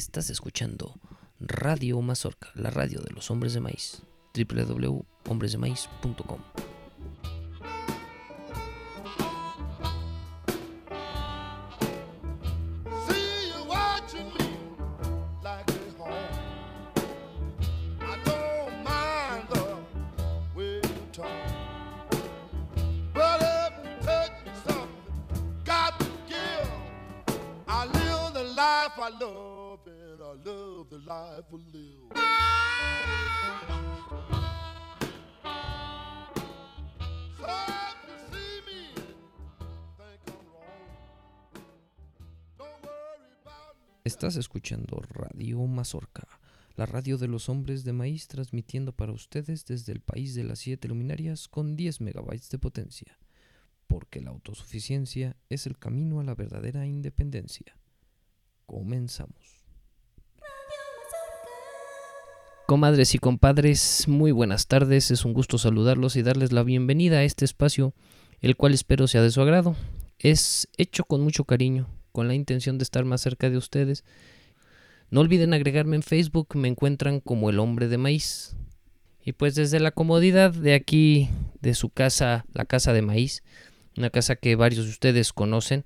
Estás escuchando Radio Mazorca, la radio de los hombres de maíz. www.hombresdemaíz.com la radio de los hombres de maíz transmitiendo para ustedes desde el país de las siete luminarias con 10 megabytes de potencia. Porque la autosuficiencia es el camino a la verdadera independencia. Comenzamos. Comadres y compadres, muy buenas tardes. Es un gusto saludarlos y darles la bienvenida a este espacio, el cual espero sea de su agrado. Es hecho con mucho cariño, con la intención de estar más cerca de ustedes. No olviden agregarme en Facebook, me encuentran como el hombre de maíz. Y pues desde la comodidad de aquí, de su casa, la casa de maíz, una casa que varios de ustedes conocen,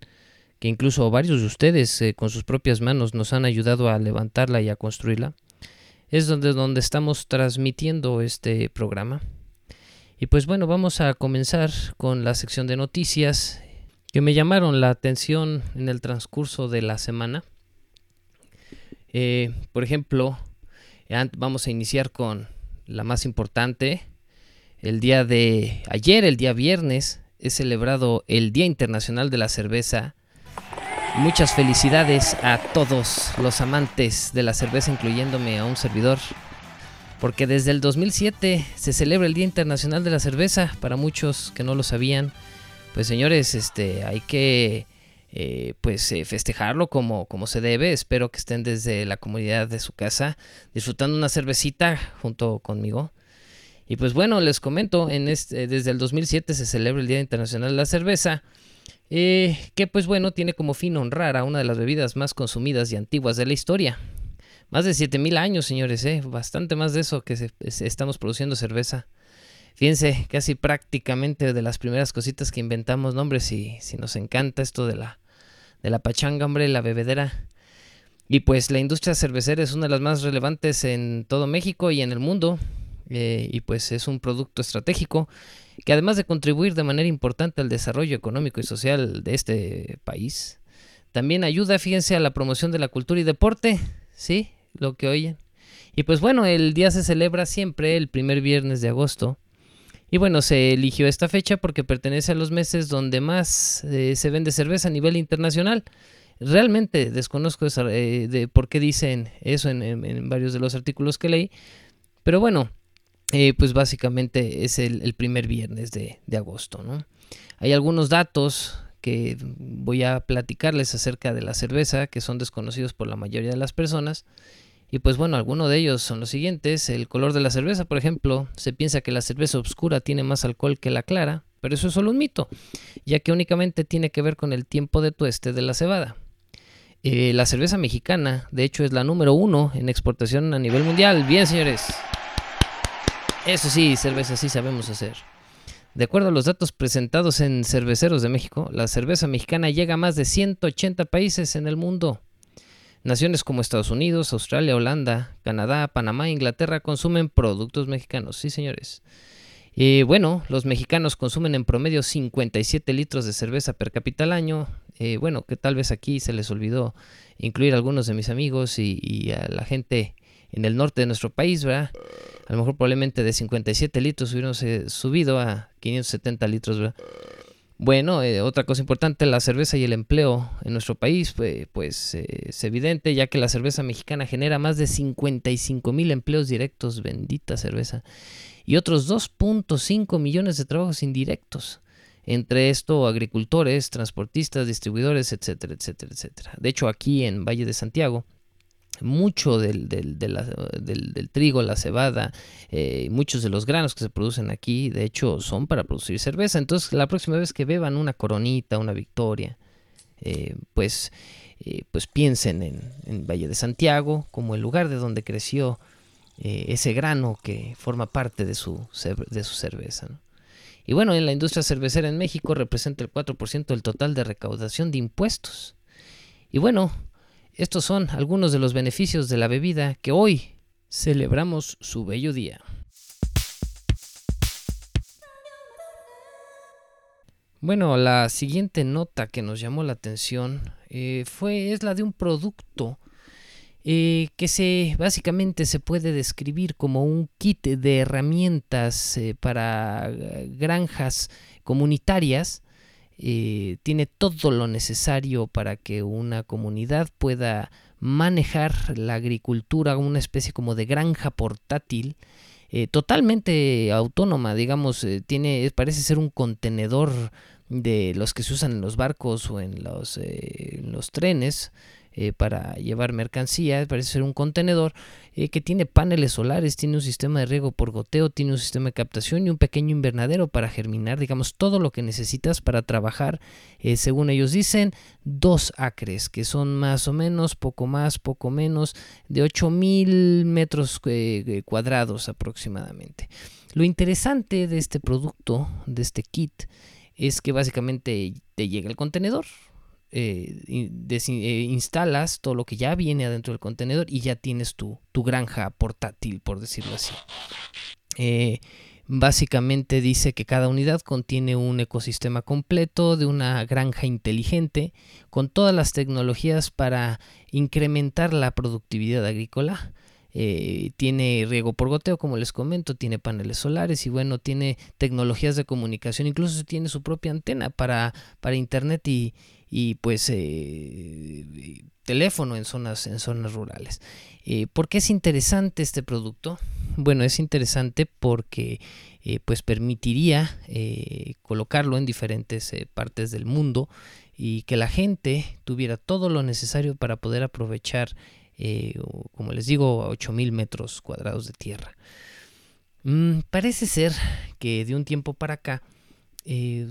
que incluso varios de ustedes eh, con sus propias manos nos han ayudado a levantarla y a construirla es donde, donde estamos transmitiendo este programa. Y pues bueno, vamos a comenzar con la sección de noticias que me llamaron la atención en el transcurso de la semana. Eh, por ejemplo, vamos a iniciar con la más importante. El día de ayer, el día viernes, es celebrado el Día Internacional de la Cerveza. Muchas felicidades a todos los amantes de la cerveza, incluyéndome a un servidor. Porque desde el 2007 se celebra el Día Internacional de la Cerveza. Para muchos que no lo sabían, pues señores, este, hay que eh, pues eh, festejarlo como, como se debe. Espero que estén desde la comunidad de su casa disfrutando una cervecita junto conmigo. Y pues bueno, les comento, en este, desde el 2007 se celebra el Día Internacional de la Cerveza. Eh, que pues bueno, tiene como fin honrar a una de las bebidas más consumidas y antiguas de la historia. Más de 7000 años, señores, bastante más de eso que estamos produciendo cerveza. Fíjense, casi prácticamente de las primeras cositas que inventamos, no, hombre, si, si nos encanta esto de la, de la pachanga, hombre, la bebedera. Y pues la industria cervecera es una de las más relevantes en todo México y en el mundo. eh, y pues es un producto estratégico que además de contribuir de manera importante al desarrollo económico y social de este país, también ayuda, fíjense, a la promoción de la cultura y deporte, ¿sí? Lo que oyen. Y pues bueno, el día se celebra siempre el primer viernes de agosto. Y bueno, se eligió esta fecha porque pertenece a los meses donde más eh, se vende cerveza a nivel internacional. Realmente desconozco eh, de por qué dicen eso en, varios de los artículos que leí. Pero bueno, eh, pues básicamente es el, el primer viernes de, de agosto, ¿no? Hay algunos datos que voy a platicarles acerca de la cerveza que son desconocidos por la mayoría de las personas. Y pues bueno, algunos de ellos son los siguientes. El color de la cerveza, por ejemplo, se piensa que la cerveza oscura tiene más alcohol que la clara, pero eso es solo un mito, ya que únicamente tiene que ver con el tiempo de tueste de la cebada. Eh, la cerveza mexicana, de hecho, es la número uno en exportación a nivel mundial. Bien, señores. Eso sí, cerveza sí sabemos hacer. De acuerdo a los datos presentados en Cerveceros de México, la cerveza mexicana llega a más de 180 países en el mundo. Naciones como Estados Unidos, Australia, Holanda, Canadá, Panamá Inglaterra consumen productos mexicanos. Sí, señores. Y bueno, los mexicanos consumen en promedio 57 litros de cerveza per cápita al año. Eh, bueno, que tal vez aquí se les olvidó incluir a algunos de mis amigos y, y a la gente en el norte de nuestro país, ¿verdad? A lo mejor probablemente de 57 litros hubiéramos eh, subido a 570 litros, ¿verdad? Bueno, eh, otra cosa importante, la cerveza y el empleo en nuestro país, pues, pues es evidente, ya que la cerveza mexicana genera más de 55 mil empleos directos, bendita cerveza, y otros 2.5 millones de trabajos indirectos. Entre esto, agricultores, transportistas, distribuidores, etcétera, etcétera, etcétera. De hecho, aquí en Valle de Santiago, mucho del, del, trigo, la cebada, eh, muchos de los granos que se producen aquí, de hecho, son para producir cerveza. Entonces, la próxima vez que beban una coronita, una victoria, eh, pues, eh, pues piensen en, Valle de Santiago como el lugar de donde creció ese grano que forma parte de su, de su cerveza. Y bueno, en la industria cervecera en México representa el 4% del total de recaudación de impuestos. Y bueno, estos son algunos de los beneficios de la bebida que hoy celebramos su bello día. Bueno, la siguiente nota que nos llamó la atención eh, fue es la de un producto eh, que se básicamente se puede describir como un kit de herramientas eh, para granjas comunitarias. Tiene todo lo necesario para que una comunidad pueda manejar la agricultura, una especie como de granja portátil totalmente autónoma, digamos, tiene, parece ser un contenedor de los que se usan en los barcos o en los, eh, los trenes eh, para llevar mercancía, parece ser un contenedor eh, que tiene paneles solares, tiene un sistema de riego por goteo, tiene un sistema de captación y un pequeño invernadero para germinar, digamos, todo lo que necesitas para trabajar, según ellos dicen, dos acres, que son más o menos, poco más, poco menos, de 8000 metros cuadrados aproximadamente. Lo interesante de este producto, de este kit, es que básicamente te llega el contenedor, eh, eh, instalas todo lo que ya viene adentro del contenedor y ya tienes tu, tu granja portátil, por decirlo así. Eh, básicamente dice que cada unidad contiene un ecosistema completo de una granja inteligente con todas las tecnologías para incrementar la productividad agrícola tiene riego por goteo, como les comento, tiene paneles solares y bueno, tiene tecnologías de comunicación, incluso tiene su propia antena para, para internet y, y pues eh, teléfono en zonas, en zonas rurales. Eh, ¿Por qué es interesante este producto? Bueno, es interesante porque pues permitiría colocarlo en diferentes partes del mundo y que la gente tuviera todo lo necesario para poder aprovechar eh, como les digo, a 8000 metros cuadrados de tierra. Mm, parece ser que de un tiempo para acá, eh,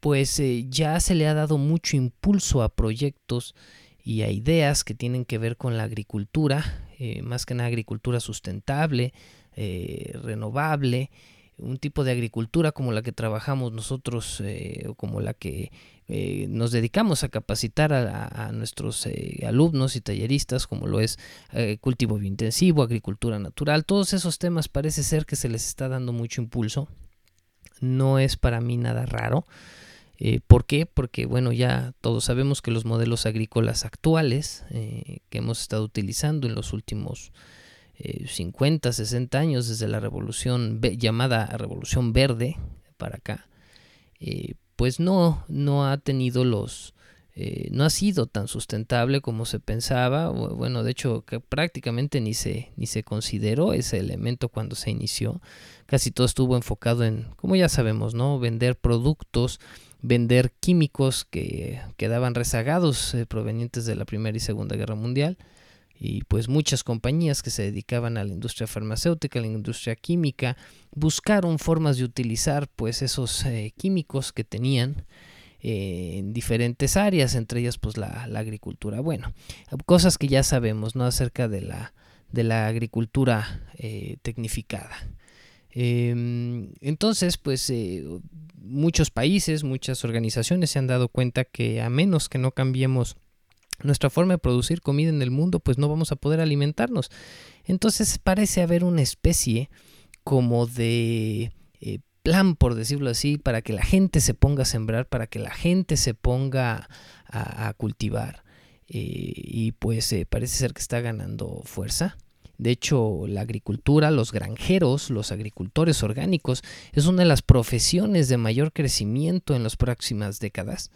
pues eh, ya se le ha dado mucho impulso a proyectos y a ideas que tienen que ver con la agricultura, más que nada agricultura sustentable, renovable, un tipo de agricultura como la que trabajamos nosotros o como la que eh, nos dedicamos a capacitar a, nuestros eh, alumnos y talleristas, como lo es eh, cultivo biointensivo, agricultura natural, todos esos temas parece ser que se les está dando mucho impulso. No es para mí nada raro. ¿Por qué? Porque bueno, ya todos sabemos que los modelos agrícolas actuales que hemos estado utilizando en los últimos 50, 60 años, desde la revolución llamada revolución verde para acá, pues no, no ha tenido los, eh, no ha sido tan sustentable como se pensaba. Bueno, de hecho, que prácticamente ni se, ni se consideró ese elemento cuando se inició. Casi todo estuvo enfocado en, como ya sabemos, ¿no? Vender productos, vender químicos que quedaban rezagados eh, provenientes de la Primera y Segunda Guerra Mundial y pues muchas compañías que se dedicaban a la industria farmacéutica, a la industria química, buscaron formas de utilizar pues esos eh, químicos que tenían eh, en diferentes áreas, entre ellas pues la, agricultura. Bueno, cosas que ya sabemos, ¿no? Acerca de la, de la agricultura tecnificada. Em, entonces, pues muchos países, muchas organizaciones se han dado cuenta que a menos que no cambiemos nuestra forma de producir comida en el mundo, pues no vamos a poder alimentarnos. Entonces parece haber una especie como de eh, plan, por decirlo así, para que la gente se ponga a sembrar, para que la gente se ponga a, cultivar. Eh, y pues eh, parece ser que está ganando fuerza. De hecho, la agricultura, los granjeros, los agricultores orgánicos, es una de las profesiones de mayor crecimiento en las próximas décadas.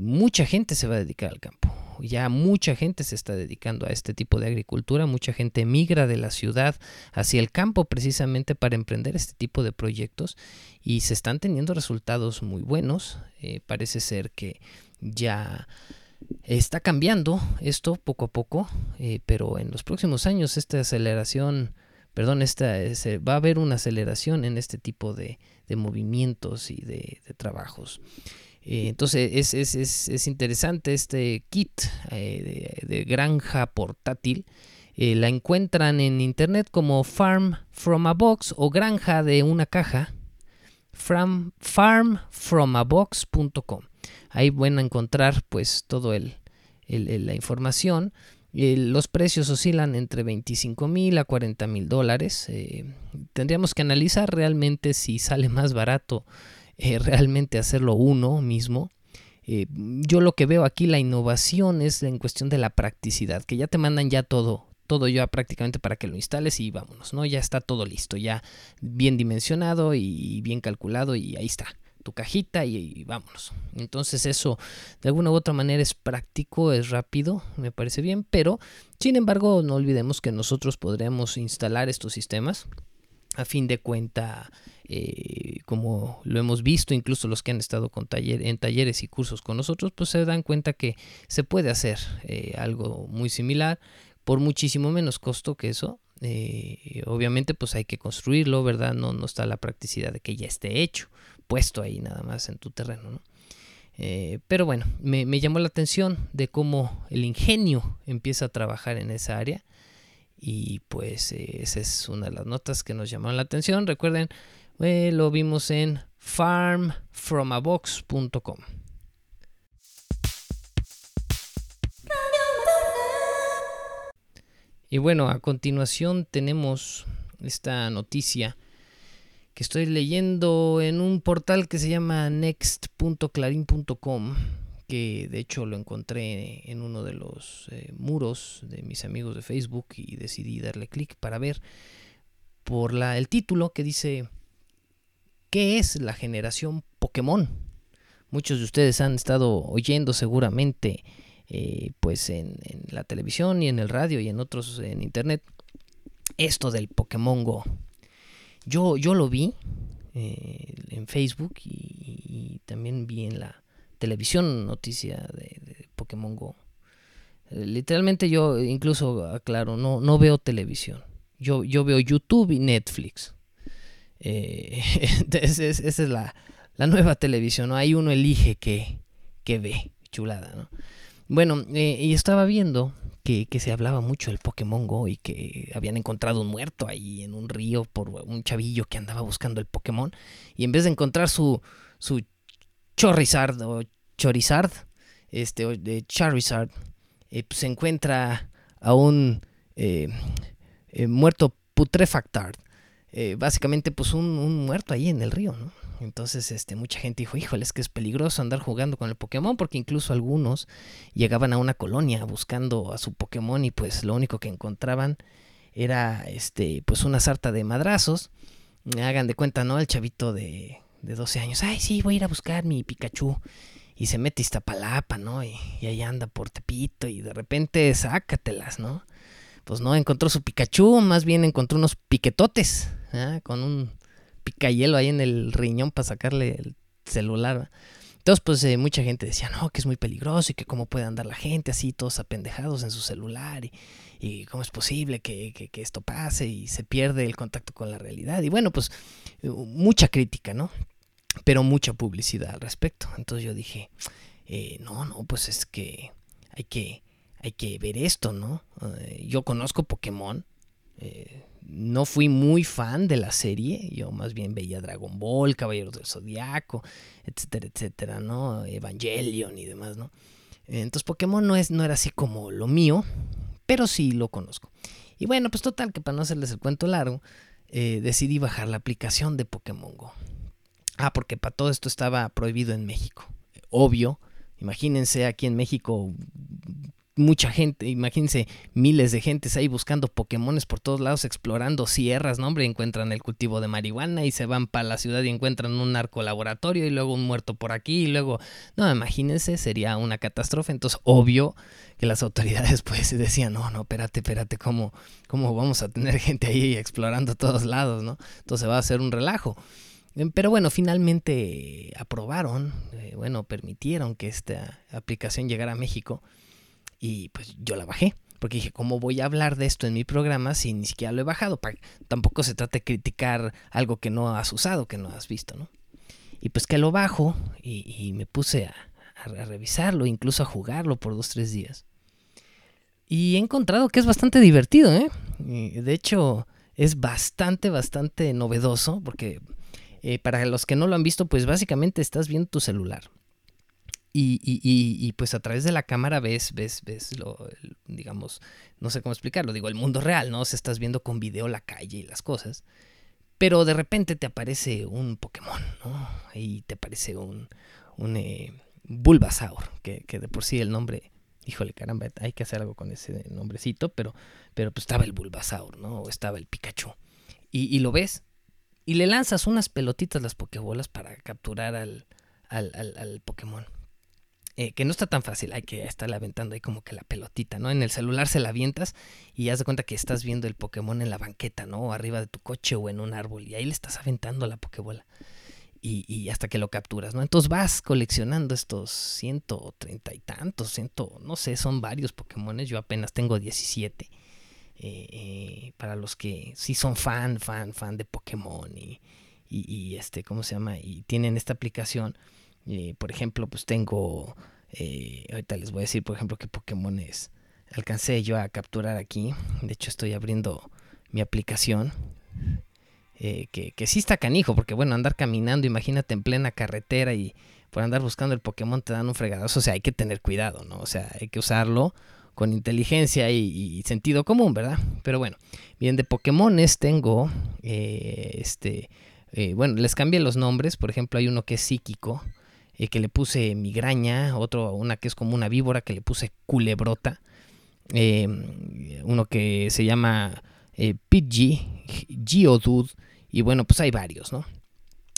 mucha gente se va a dedicar al campo ya mucha gente se está dedicando a este tipo de agricultura, mucha gente migra de la ciudad hacia el campo precisamente para emprender este tipo de proyectos y se están teniendo resultados muy buenos. Eh, parece ser que ya está cambiando esto poco a poco, eh, pero en los próximos años esta aceleración, perdón, esta, va a haber una aceleración en este tipo de, movimientos y de trabajos. Eh, entonces es, es, es, es, interesante este kit eh, de, de, granja portátil. La encuentran en internet como Farm from a Box o granja de una caja. From, farmfromabox.com. Ahí van encontrar pues todo el, la información. los precios oscilan entre 25 mil a 40 mil dólares. tendríamos que analizar realmente si sale más barato eh, realmente hacerlo uno mismo. Eh, yo lo que veo aquí, la innovación es en cuestión de la practicidad, que ya te mandan ya todo, todo ya prácticamente para que lo instales y vámonos, ¿no? Ya está todo listo, ya bien dimensionado y bien calculado y ahí está tu cajita y, vámonos. Entonces eso de alguna u otra manera es práctico, es rápido, me parece bien, pero sin embargo no olvidemos que nosotros podremos instalar estos sistemas a fin de cuenta eh, como lo hemos visto, incluso los que han estado con taller, en talleres y cursos con nosotros, pues se dan cuenta que se puede hacer eh, algo muy similar por muchísimo menos costo que eso. Eh, obviamente pues hay que construirlo, ¿verdad? No, no está la practicidad de que ya esté hecho, puesto ahí nada más en tu terreno, ¿no? Eh, pero bueno, me, llamó la atención de cómo el ingenio empieza a trabajar en esa área. Y pues eh, esa es una de las notas que nos llamaron la atención. Recuerden, eh, lo vimos en farmfromabox.com. Y bueno, a continuación tenemos esta noticia que estoy leyendo en un portal que se llama next.clarin.com, que de hecho lo encontré en uno de los eh, muros de mis amigos de Facebook y decidí darle clic para ver por la, el título que dice ¿Qué es la generación Pokémon? Muchos de ustedes han estado oyendo seguramente eh, pues en, la televisión y en el radio y en otros en internet esto del Pokémon Go. Yo, yo lo vi eh, en Facebook y, también vi en la televisión noticia de, Pokémon Go. Eh, literalmente yo incluso aclaro, no, no veo televisión. Yo, yo veo YouTube y Netflix. Eh, esa es, es la, la, nueva televisión, ¿no? Ahí uno elige qué, qué ve, chulada, ¿no? Bueno, y estaba viendo que, se hablaba mucho del Pokémon Go y que habían encontrado un muerto ahí en un río por un chavillo que andaba buscando el Pokémon y en vez de encontrar su, su Chorizard o Chorizard, este, de Charizard, eh, pues se encuentra a un eh, eh, muerto putrefactard básicamente pues un, un, muerto ahí en el río, ¿no? Entonces, este, mucha gente dijo, híjole, es que es peligroso andar jugando con el Pokémon, porque incluso algunos llegaban a una colonia buscando a su Pokémon y pues lo único que encontraban era este, pues una sarta de madrazos. Hagan de cuenta, ¿no? El chavito de, de 12 años, ay, sí, voy a ir a buscar mi Pikachu. Y se mete a Iztapalapa, ¿no? Y, y ahí anda por Tepito y de repente sácatelas, ¿no? Pues no encontró su Pikachu, más bien encontró unos piquetotes ¿eh? con un picayelo ahí en el riñón para sacarle el celular. Entonces, pues eh, mucha gente decía, no, que es muy peligroso y que cómo puede andar la gente así, todos apendejados en su celular y, cómo es posible que, esto pase y se pierde el contacto con la realidad. Y bueno, pues mucha crítica, ¿no? Pero mucha publicidad al respecto. Entonces yo dije, eh, no, no, pues es que hay que, hay que ver esto, ¿no? Eh, yo conozco Pokémon. No fui muy fan de la serie, yo más bien veía Dragon Ball, Caballeros del Zodiaco, etcétera, etcétera, ¿no? Evangelion y demás, ¿no? Entonces Pokémon no, es, no era así como lo mío, pero sí lo conozco. Y bueno, pues total, que para no hacerles el cuento largo, eh, decidí bajar la aplicación de Pokémon Go. Ah, porque para todo esto estaba prohibido en México. Obvio, imagínense aquí en México mucha gente, imagínense miles de gentes ahí buscando Pokémones por todos lados, explorando sierras, ¿no? Hombre, encuentran el cultivo de marihuana y se van para la ciudad y encuentran un narco laboratorio y luego un muerto por aquí y luego, no, imagínense, sería una catástrofe. Entonces, obvio que las autoridades pues decían, no, no, espérate, espérate, ¿cómo, cómo vamos a tener gente ahí explorando todos lados, ¿no? Entonces va a ser un relajo. Pero bueno, finalmente aprobaron, eh, bueno, permitieron que esta aplicación llegara a México y pues yo la bajé. Porque dije, ¿cómo voy a hablar de esto en mi programa si ni siquiera lo he bajado? Tampoco se trata de criticar algo que no has usado, que no has visto, ¿no? Y pues que lo bajo y, me puse a, a, revisarlo, incluso a jugarlo por dos, tres días. Y he encontrado que es bastante divertido, ¿eh? de hecho, es bastante, bastante novedoso porque eh, para los que no lo han visto, pues básicamente estás viendo tu celular. Y, y, y, pues a través de la cámara ves, ves, ves lo, digamos, no sé cómo explicarlo, digo, el mundo real, ¿no? O estás viendo con video la calle y las cosas. Pero de repente te aparece un Pokémon, ¿no? Ahí te aparece un, un eh, Bulbasaur, que, que, de por sí el nombre, híjole, caramba, hay que hacer algo con ese nombrecito, pero, pero pues estaba el Bulbasaur, ¿no? O estaba el Pikachu. Y, lo ves y le lanzas unas pelotitas las pokebolas para capturar al, al, al, Pokémon. Eh, que no está tan fácil, hay que estarle aventando ahí como que la pelotita, ¿no? En el celular se la avientas y haz de cuenta que estás viendo el Pokémon en la banqueta, ¿no? O arriba de tu coche o en un árbol y ahí le estás aventando la Pokébola. Y, y hasta que lo capturas, ¿no? Entonces vas coleccionando estos ciento treinta y tantos, ciento, no sé, son varios Pokémones, yo apenas tengo 17. Eh, eh, para los que sí son fan, fan, fan de Pokémon y, y, este, ¿cómo se llama? Y tienen esta aplicación. Eh, por ejemplo, pues tengo, ahorita les voy a decir, por ejemplo, qué Pokémones alcancé yo a capturar aquí. De hecho, estoy abriendo mi aplicación. que, que sí está canijo, porque bueno, andar caminando, imagínate en plena carretera y por andar buscando el Pokémon te dan un fregadazo, o sea, hay que tener cuidado, ¿no? O sea, hay que usarlo con inteligencia y, sentido común, ¿verdad? Pero bueno, bien, de Pokémones tengo, eh, este, eh, bueno, les cambié los nombres, por ejemplo, hay uno que es psíquico, eh, que le puse migraña, otro, una que es como una víbora, que le puse culebrota, uno que se llama Pidgey, Geodude, y bueno, pues hay varios, ¿no?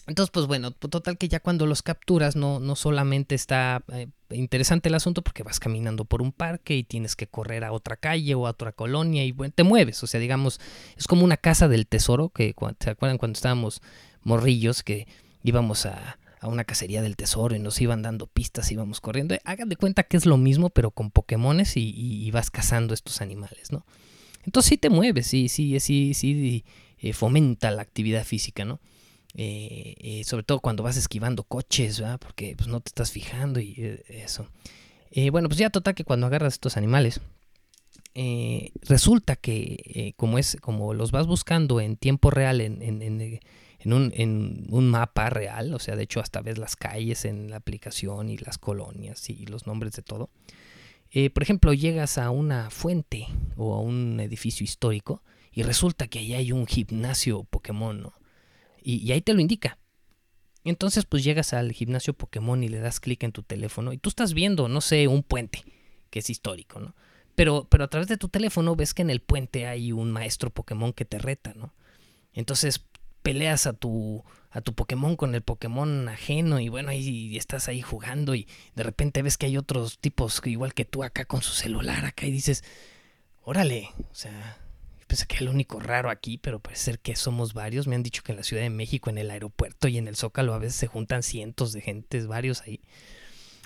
Entonces, pues bueno, total que ya cuando los capturas no, no solamente está eh, interesante el asunto porque vas caminando por un parque y tienes que correr a otra calle o a otra colonia y bueno, te mueves. O sea, digamos, es como una casa del tesoro que, ¿se acuerdan cuando estábamos morrillos que íbamos a, a una cacería del tesoro y nos iban dando pistas, íbamos corriendo? Hagan de cuenta que es lo mismo pero con Pokémones y, vas cazando estos animales, ¿no? Entonces sí te mueves, sí, sí, sí, sí, eh, fomenta la actividad física, ¿no? Eh, eh, sobre todo cuando vas esquivando coches, ¿verdad? porque pues, no te estás fijando y eh, eso. bueno, pues ya total que cuando agarras estos animales, resulta que como, es, como los vas buscando en tiempo real en, en, en, un, en, un, mapa real, o sea, de hecho hasta ves las calles en la aplicación y las colonias y los nombres de todo. por ejemplo, llegas a una fuente o a un edificio histórico y resulta que ahí hay un gimnasio Pokémon, ¿no? y, ahí te lo indica. Entonces pues llegas al gimnasio Pokémon y le das clic en tu teléfono y tú estás viendo, no sé, un puente que es histórico, ¿no? Pero, pero a través de tu teléfono ves que en el puente hay un maestro Pokémon que te reta, ¿no? Entonces peleas a tu, a tu Pokémon con el Pokémon ajeno y bueno, ahí estás ahí jugando y de repente ves que hay otros tipos igual que tú acá con su celular acá y dices, órale, o sea, pensé que era el único raro aquí, pero parece ser que somos varios. Me han dicho que en la Ciudad de México, en el aeropuerto y en el Zócalo a veces se juntan cientos de gentes, varios ahí.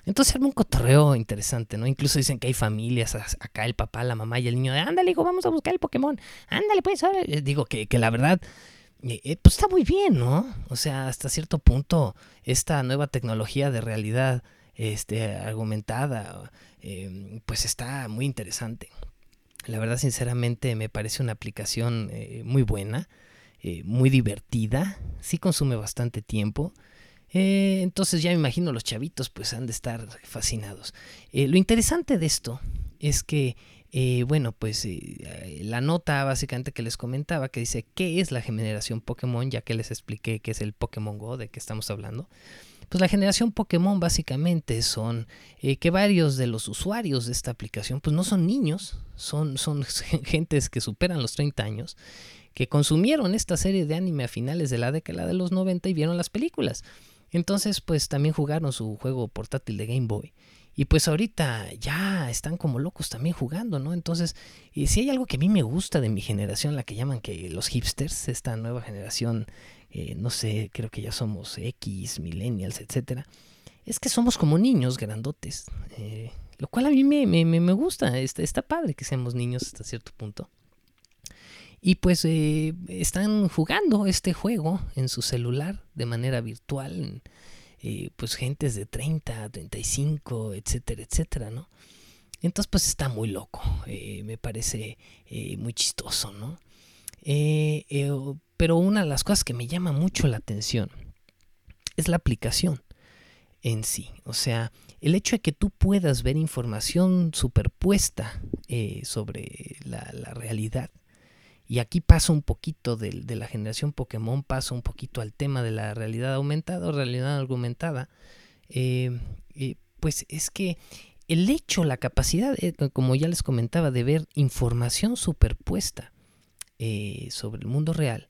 Entonces era un cotorreo interesante, ¿no? Incluso dicen que hay familias, acá el papá, la mamá y el niño, de, ándale, hijo, vamos a buscar el Pokémon, ándale, pues, ahora. digo que, que la verdad, eh, eh, pues está muy bien, ¿no? O sea, hasta cierto punto, esta nueva tecnología de realidad este, argumentada, eh, pues está muy interesante. La verdad, sinceramente, me parece una aplicación muy buena, muy divertida, sí consume bastante tiempo. Entonces ya me imagino los chavitos pues han de estar fascinados. lo interesante de esto es que, bueno, pues la nota básicamente que les comentaba que dice qué es la generación Pokémon, ya que les expliqué qué es el Pokémon Go, de qué estamos hablando. Pues la generación Pokémon básicamente son eh, que varios de los usuarios de esta aplicación pues no son niños, son, son gentes que superan los 30 años, que consumieron esta serie de anime a finales de la década de los 90 y vieron las películas. Entonces pues también jugaron su juego portátil de Game Boy. Y pues ahorita ya están como locos también jugando, ¿no? Entonces, y si hay algo que a mí me gusta de mi generación, la que llaman que los hipsters, esta nueva generación eh, no sé, creo que ya somos X, millennials, etcétera, es que somos como niños grandotes. Eh, lo cual a mí me, me, me gusta, está, está, padre que seamos niños hasta cierto punto. Y pues eh, están jugando este juego en su celular de manera virtual. Eh, pues gentes de 30, 35, etcétera, etcétera, ¿no? Entonces pues está muy loco. Eh, me parece muy chistoso, ¿no? pero una de las cosas que me llama mucho la atención es la aplicación en sí. O sea, el hecho de que tú puedas ver información superpuesta eh, sobre la, realidad. Y aquí pasa un poquito de, la generación Pokémon, pasa un poquito al tema de la realidad aumentada o realidad argumentada. Eh, eh, pues es que el hecho, la capacidad, como ya les comentaba, de ver información superpuesta sobre el mundo real,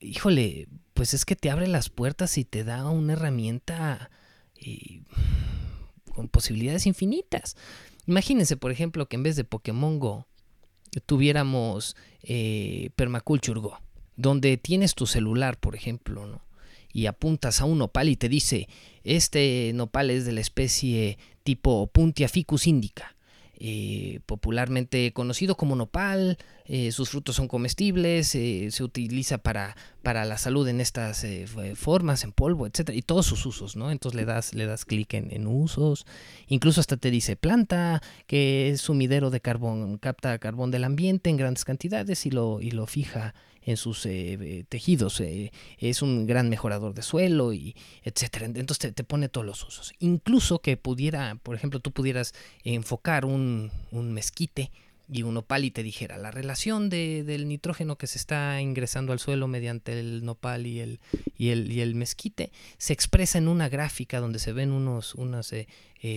híjole, pues es que te abre las puertas y te da una herramienta eh, con posibilidades infinitas. Imagínense, por ejemplo, que en vez de Pokémon Go tuviéramos eh, Permaculture Go, donde tienes tu celular, por ejemplo, y apuntas a un nopal y te dice, este nopal es de la especie tipo Puntia ficus indica eh, popularmente conocido como nopal, eh, sus frutos son comestibles, eh, se utiliza para, para, la salud en estas formas, en polvo, etcétera, y todos sus usos, ¿no? Entonces le das, le das clic en, usos, incluso hasta te dice planta, que es sumidero de carbón, capta carbón del ambiente en grandes cantidades y lo, y lo fija en sus eh, eh, tejidos, eh, es un gran mejorador de suelo y etcétera. Entonces te, pone todos los usos. Incluso que pudiera, por ejemplo, tú pudieras enfocar un, mezquite y un nopal y te dijera la relación del nitrógeno que se está ingresando al suelo mediante el nopal y el, y el, y el mezquite se expresa en una gráfica donde se ven unos, unas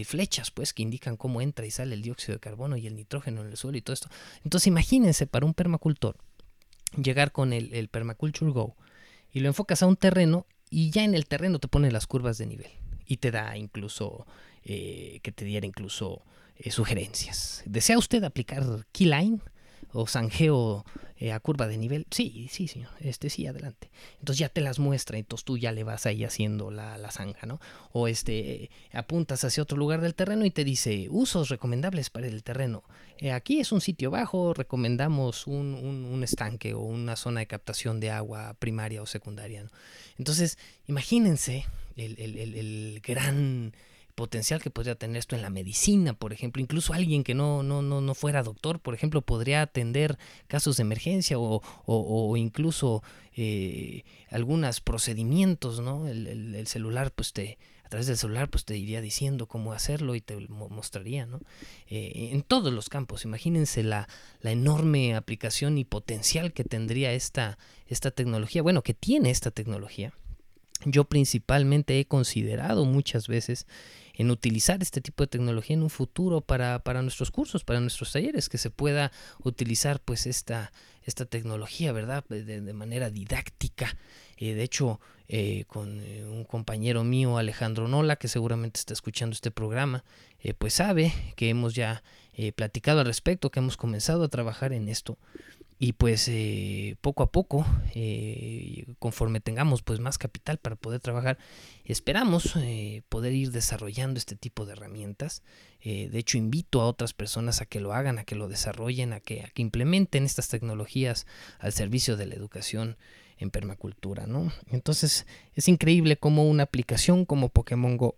flechas pues que indican cómo entra y sale el dióxido de carbono y el nitrógeno en el suelo y todo esto. Entonces imagínense para un permacultor llegar con el, Permaculture Go y lo enfocas a un terreno y ya en el terreno te pone las curvas de nivel y te da incluso eh, que te diera incluso eh, sugerencias. ¿Desea usted aplicar Keyline? O zanjeo eh, a curva de nivel. Sí, sí, señor. Este sí, adelante. Entonces ya te las muestra, entonces tú ya le vas ahí haciendo la, la zanja, ¿no? O este apuntas hacia otro lugar del terreno y te dice usos recomendables para el terreno. Eh, aquí es un sitio bajo, recomendamos un, un, estanque o una zona de captación de agua primaria o secundaria. Entonces, imagínense el, el, el gran potencial que podría tener esto en la medicina, por ejemplo, incluso alguien que no, no, no, no fuera doctor, por ejemplo, podría atender casos de emergencia o, o, incluso eh, algunos procedimientos, ¿no? El, celular, pues te, a través del celular, pues te iría diciendo cómo hacerlo y te mostraría, ¿no? Eh, en todos los campos, imagínense la, la enorme aplicación y potencial que tendría esta, esta tecnología, bueno, que tiene esta tecnología. Yo principalmente he considerado muchas veces en utilizar este tipo de tecnología en un futuro para, nuestros cursos, para nuestros talleres, que se pueda utilizar pues esta, esta tecnología, ¿verdad? De, manera didáctica. Eh, de hecho, eh, con eh, un compañero mío, Alejandro Nola, que seguramente está escuchando este programa, pues sabe que hemos ya platicado al respecto, que hemos comenzado a trabajar en esto y pues eh, poco a poco eh, conforme tengamos pues más capital para poder trabajar esperamos eh, poder ir desarrollando este tipo de herramientas. De hecho invito a otras personas a que lo hagan a que lo desarrollen a que, a que implementen estas tecnologías al servicio de la educación en permacultura no entonces es increíble como una aplicación como Pokémon Go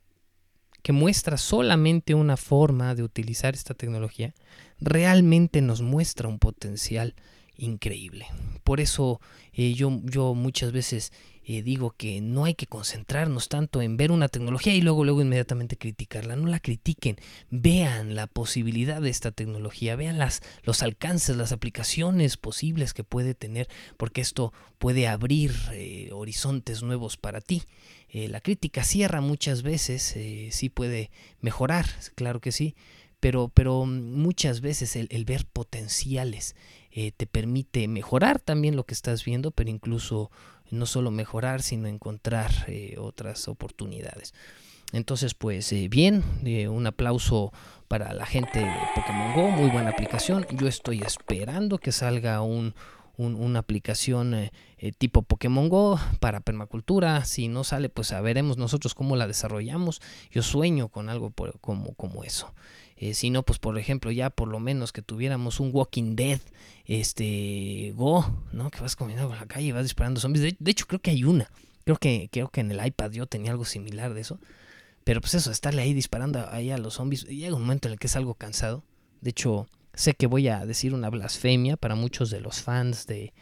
que muestra solamente una forma de utilizar esta tecnología realmente nos muestra un potencial increíble. Por eso eh, yo, yo muchas veces eh, digo que no hay que concentrarnos tanto en ver una tecnología y luego, luego inmediatamente criticarla. No la critiquen, vean la posibilidad de esta tecnología, vean las, los alcances, las aplicaciones posibles que puede tener, porque esto puede abrir eh, horizontes nuevos para ti. la crítica cierra muchas veces, sí puede mejorar, claro que sí, pero, pero muchas veces el ver potenciales, eh, te permite mejorar también lo que estás viendo, pero incluso no solo mejorar, sino encontrar eh, otras oportunidades. Entonces, pues eh, bien, un aplauso para la gente de Pokémon Go, muy buena aplicación. Yo estoy esperando que salga un, una aplicación tipo Pokémon Go para permacultura. Si no sale, pues veremos nosotros cómo la desarrollamos. Yo sueño con algo como, como eso. Eh, si no, pues por ejemplo, ya por lo menos que tuviéramos un Walking Dead, este, Go, ¿no? Que vas comiendo por la calle y vas disparando zombies. De, hecho, creo que hay una. Creo que, creo que en el iPad yo tenía algo similar de eso. Pero pues eso, estarle ahí disparando ahí a los zombies, llega un momento en el que es algo cansado. De hecho, sé que voy a decir una blasfemia para muchos de los fans de,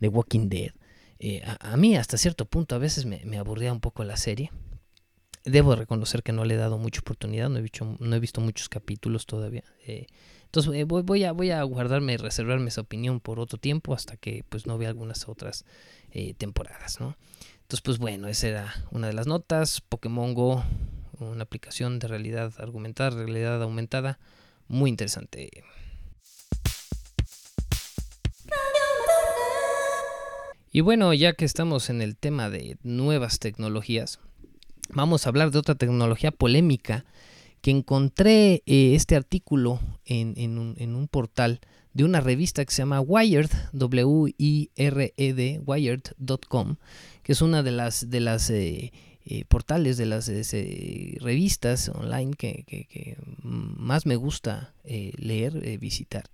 de Walking Dead. Eh, a, a, mí hasta cierto punto a veces me, me, aburría un poco la serie. Debo reconocer que no le he dado mucha oportunidad, no he visto, muchos capítulos todavía. Eh, entonces eh, voy, voy, a, voy a guardarme, reservarme esa opinión por otro tiempo hasta que pues no vea algunas otras eh, temporadas, ¿no? Entonces pues bueno, esa era una de las notas. Pokémon Go, una aplicación de realidad argumentada, realidad aumentada, muy interesante. Y bueno, ya que estamos en el tema de nuevas tecnologías, vamos a hablar de otra tecnología polémica que encontré eh, este artículo en, en, un, portal de una revista que se llama Wired, W-I-R-E-D, wired.com, que es una de las, de las eh, eh, portales, de las revistas online que, que, que, más me gusta leer, visitar,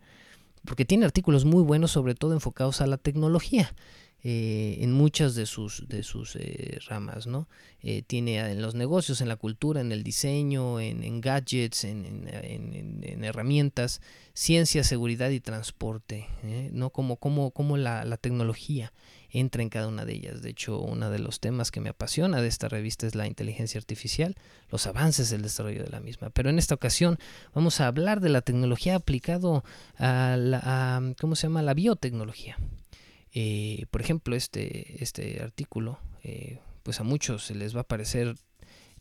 porque tiene artículos muy buenos, sobre todo enfocados a la tecnología eh, en muchas de sus, de sus eh, ramas, ¿no? Eh, tiene en los negocios, en la cultura, en el diseño, en, en gadgets, en, en, en, herramientas, ciencia, seguridad y transporte, ¿eh? ¿no? Como, como, como la, la, tecnología entra en cada una de ellas. De hecho, uno de los temas que me apasiona de esta revista es la inteligencia artificial, los avances del desarrollo de la misma. Pero en esta ocasión vamos a hablar de la tecnología aplicado a la, ¿cómo se llama? La biotecnología. Eh, por ejemplo, este, este artículo, eh, pues a muchos se les va a parecer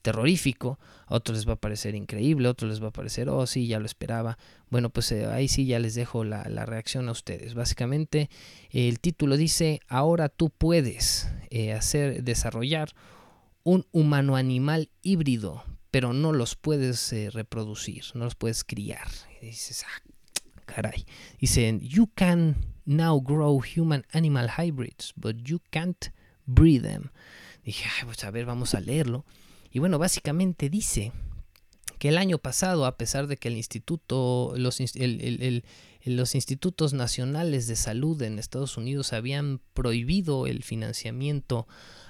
terrorífico, a otros les va a parecer increíble, a otros les va a parecer, oh sí, ya lo esperaba. Bueno, pues eh, ahí sí ya les dejo la, la, reacción a ustedes. Básicamente el título dice, ahora tú puedes hacer, desarrollar un humano animal híbrido, pero no los puedes reproducir, no los puedes criar. Dices, ah, caray. Dicen, you can now grow human animal hybrids, but you can't breed them. Dije, Ay, pues a ver, vamos a leerlo. Y bueno, básicamente dice que el año pasado, a pesar de que el instituto, los, el, el, los institutos nacionales de salud en Estados Unidos habían prohibido el financiamiento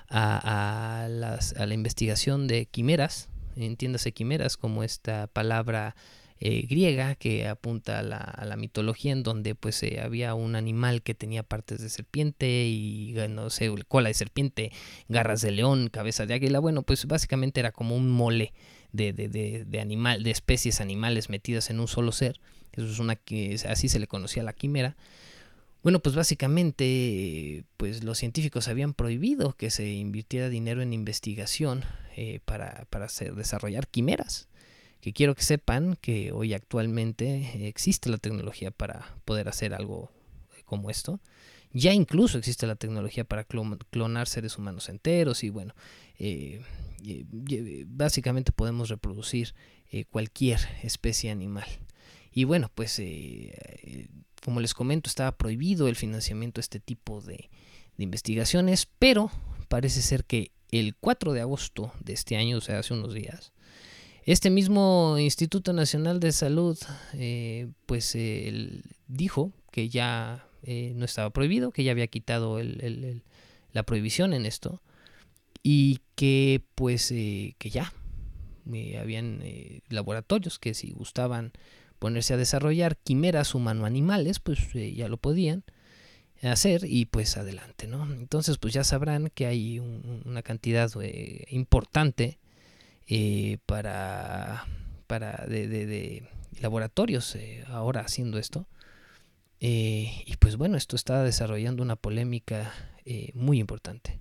a, a, las, a la investigación de quimeras, entiéndase quimeras como esta palabra eh, griega que apunta a la, mitología en donde pues eh, había un animal que tenía partes de serpiente y no sé, cola de serpiente, garras de león, cabeza de águila, bueno pues básicamente era como un mole de, animal, de especies animales metidas en un solo ser, eso es una así se le conocía la quimera. Bueno, pues básicamente, pues los científicos habían prohibido que se invirtiera dinero en investigación eh, para, para hacer, desarrollar quimeras que quiero que sepan que hoy actualmente existe la tecnología para poder hacer algo como esto. Ya incluso existe la tecnología para clonar seres humanos enteros y bueno, eh, básicamente podemos reproducir eh, cualquier especie animal. Y bueno, pues eh, como les comento, estaba prohibido el financiamiento de este tipo de investigaciones, pero parece ser que el 4 de agosto de este año, o sea, hace unos días, este mismo Instituto Nacional de Salud, eh, pues eh, dijo que ya eh, no estaba prohibido, que ya había quitado el, el, el, la prohibición en esto y que pues que ya habían laboratorios que si gustaban ponerse a desarrollar quimeras humano-animales, pues ya lo podían hacer y pues adelante, ¿no? Entonces pues ya sabrán que hay un, una cantidad importante eh, para, para de, de, laboratorios eh, ahora haciendo esto. Eh, y pues bueno, esto está desarrollando una polémica eh, muy importante.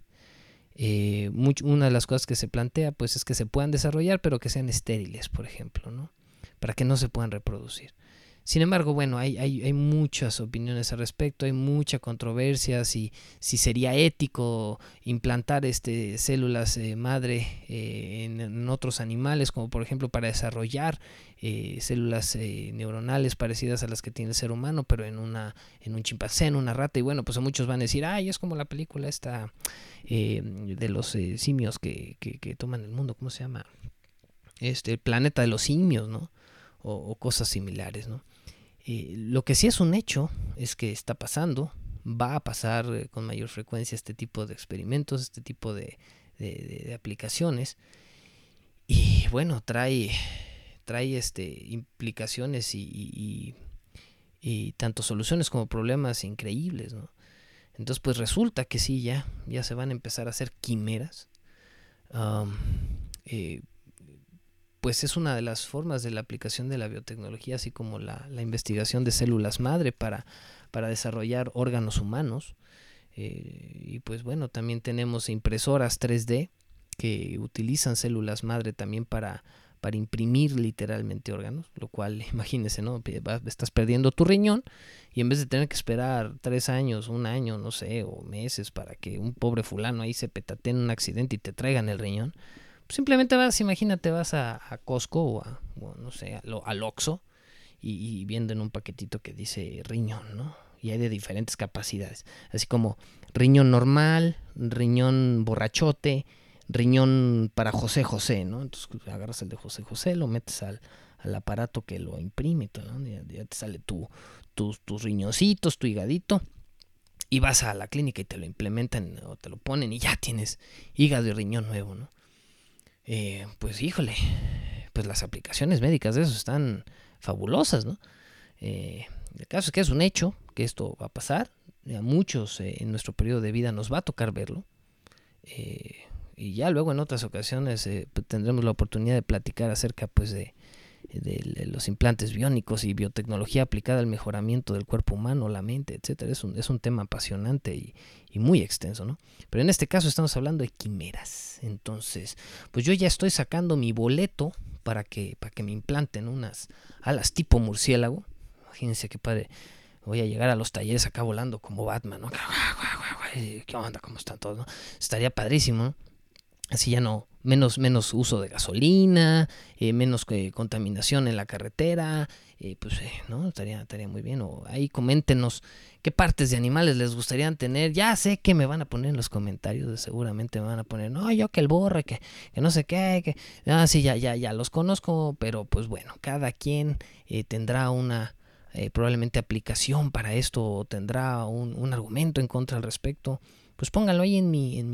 Una de las cosas que se plantea pues es que se puedan desarrollar pero que sean estériles, por ejemplo, ¿no? Para que no se puedan reproducir. Sin embargo, bueno, hay, hay, hay, muchas opiniones al respecto, hay mucha controversia si, si sería ético implantar este, células eh, madre eh, en, otros animales, como por ejemplo para desarrollar eh, células eh, neuronales parecidas a las que tiene el ser humano, pero en, una, en un chimpancé, en una rata. Y bueno, pues muchos van a decir, ay, es como la película esta eh, de los simios que, que, toman el mundo, ¿cómo se llama? Este, planeta de los simios, ¿no? o, cosas similares. ¿no? Eh, lo que sí es un hecho es que está pasando, va a pasar eh, con mayor frecuencia este tipo de experimentos, este tipo de, aplicaciones. Y bueno, trae, trae este, implicaciones y, tanto soluciones como problemas increíbles. ¿no? Entonces, pues resulta que sí, ya, ya se van a empezar a hacer quimeras. Eh, pues es una de las formas de la aplicación de la biotecnología, así como la, investigación de células madre para, para desarrollar órganos humanos. Eh, y pues bueno, también tenemos impresoras 3D que utilizan células madre también para, para imprimir literalmente órganos, lo cual imagínense, ¿no? Estás perdiendo tu riñón y en vez de tener que esperar tres años, un año, no sé, o meses para que un pobre fulano ahí se petatee en un accidente y te traigan el riñón, simplemente vas, imagínate, vas a, Costco o a, no sé, al Oxxo y, viendo en un paquetito que dice riñón, ¿no? Y hay de diferentes capacidades, así como riñón normal, riñón borrachote, riñón para José José, ¿no? Entonces pues, agarras el de José José, lo metes al, aparato que lo imprime, ¿no? ya, te sale tu, tus, tus riñoncitos, tu higadito, y vas a la clínica y te lo implementan o te lo ponen y ya tienes hígado y riñón nuevo, ¿no? Eh, pues híjole, pues las aplicaciones médicas de eso están fabulosas, ¿no? Eh, el caso es que es un hecho que esto va a pasar. A muchos eh, en nuestro periodo de vida nos va a tocar verlo. y ya luego en otras ocasiones pues, tendremos la oportunidad de platicar acerca pues de, de, los implantes biónicos y biotecnología aplicada al mejoramiento del cuerpo humano, la mente, etcétera. Es un, es un tema apasionante y, muy extenso, ¿no? Pero en este caso estamos hablando de quimeras. Entonces, pues yo ya estoy sacando mi boleto para que, para que me implanten unas alas tipo murciélago. Imagínense qué padre. Voy a llegar a los talleres acá volando como Batman, ¿no? ¿Qué onda? ¿Cómo están todos? No? Estaría padrísimo, ¿no? Así ya no, menos, menos uso de gasolina, eh, menos eh, contaminación en la carretera, eh, pues no, estaría, estaría muy bien. O ahí coméntenos qué partes de animales les gustaría tener. Ya sé que me van a poner en los comentarios, seguramente me van a poner, no, yo que el borre, que, que no sé qué, que, ah, sí, ya, ya, ya los conozco, pero pues bueno, cada quien tendrá una probablemente aplicación para esto, o tendrá un, un argumento en contra al respecto pues pónganlo ahí en mi, en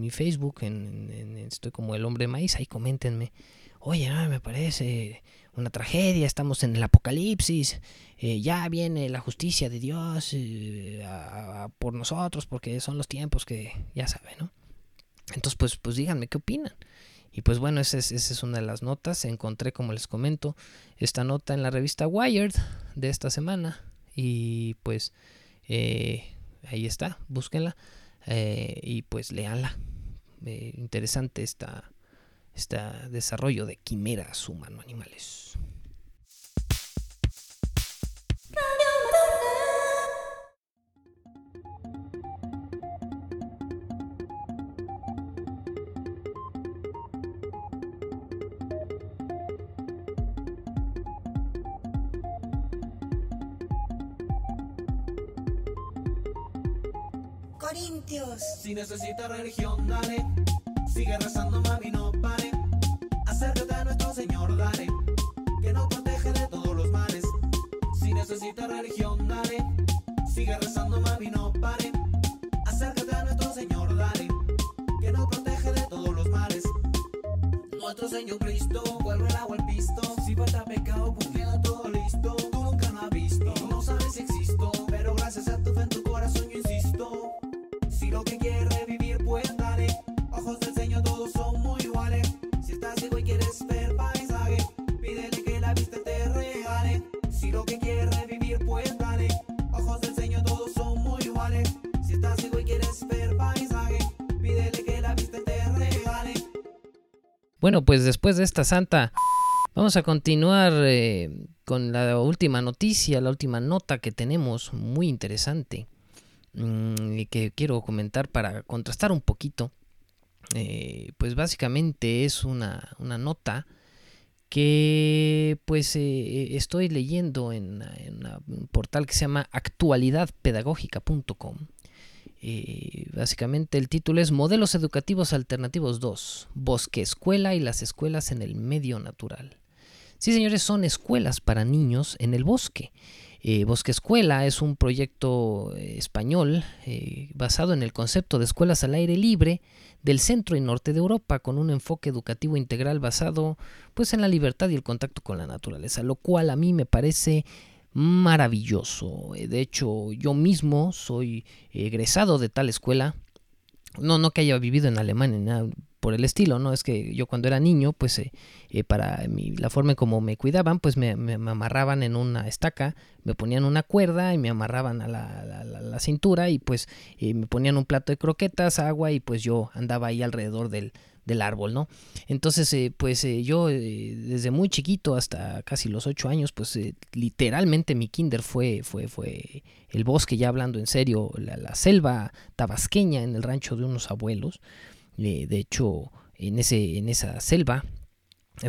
mi, Facebook, en, estoy como el hombre maíz, ahí coméntenme. Oye, me parece una tragedia, estamos en el apocalipsis, eh, ya viene la justicia de Dios eh, por nosotros, porque son los tiempos que ya saben, ¿no? Entonces, pues, pues díganme qué opinan. Y pues bueno, esa es, esa es una de las notas. Encontré, como les comento, esta nota en la revista Wired de esta semana. Y pues eh, ahí está, búsquenla. Eh, y pues leanla. Eh, interesante esta, este desarrollo de quimeras humano-animales. Si necesita religión, dale. Sigue rezando, mami, no pare. Acércate a nuestro Señor, dale. Que nos protege de todos los males. Si necesita religión, dale. Sigue rezando, mami, no pare. Acércate a nuestro Señor, dale. Que nos protege de todos los males. Nuestro Señor Cristo, vuelve el agua al pisto. Si falta pecado, pues Bueno, pues después de esta santa, vamos a continuar eh, con la última noticia, la última nota que tenemos, muy interesante. Mm, y que quiero comentar para contrastar un poquito. Eh, pues básicamente es una, nota que pues eh, estoy leyendo en, un portal que se llama actualidadpedagógica.com. Eh, básicamente el título es Modelos Educativos Alternativos 2, Bosque Escuela y las escuelas en el medio natural. Sí, señores, son escuelas para niños en el bosque. Eh, bosque Escuela es un proyecto eh, español eh, basado en el concepto de escuelas al aire libre del centro y norte de Europa con un enfoque educativo integral basado pues en la libertad y el contacto con la naturaleza, lo cual a mí me parece maravilloso. De hecho, yo mismo soy egresado de tal escuela. No, no que haya vivido en Alemania, nada por el estilo, ¿no? Es que yo cuando era niño, pues eh, eh, para la forma en como me cuidaban, pues me, amarraban en una estaca, me ponían una cuerda y me amarraban a la, cintura y pues eh, me ponían un plato de croquetas, agua y pues yo andaba ahí alrededor del, del árbol, ¿no? Entonces, pues yo desde muy chiquito hasta casi los ocho años, pues literalmente mi kinder fue, fue, fue el bosque, ya hablando en serio, la selva tabasqueña en el rancho de unos abuelos de hecho, en, ese, en esa selva, eh,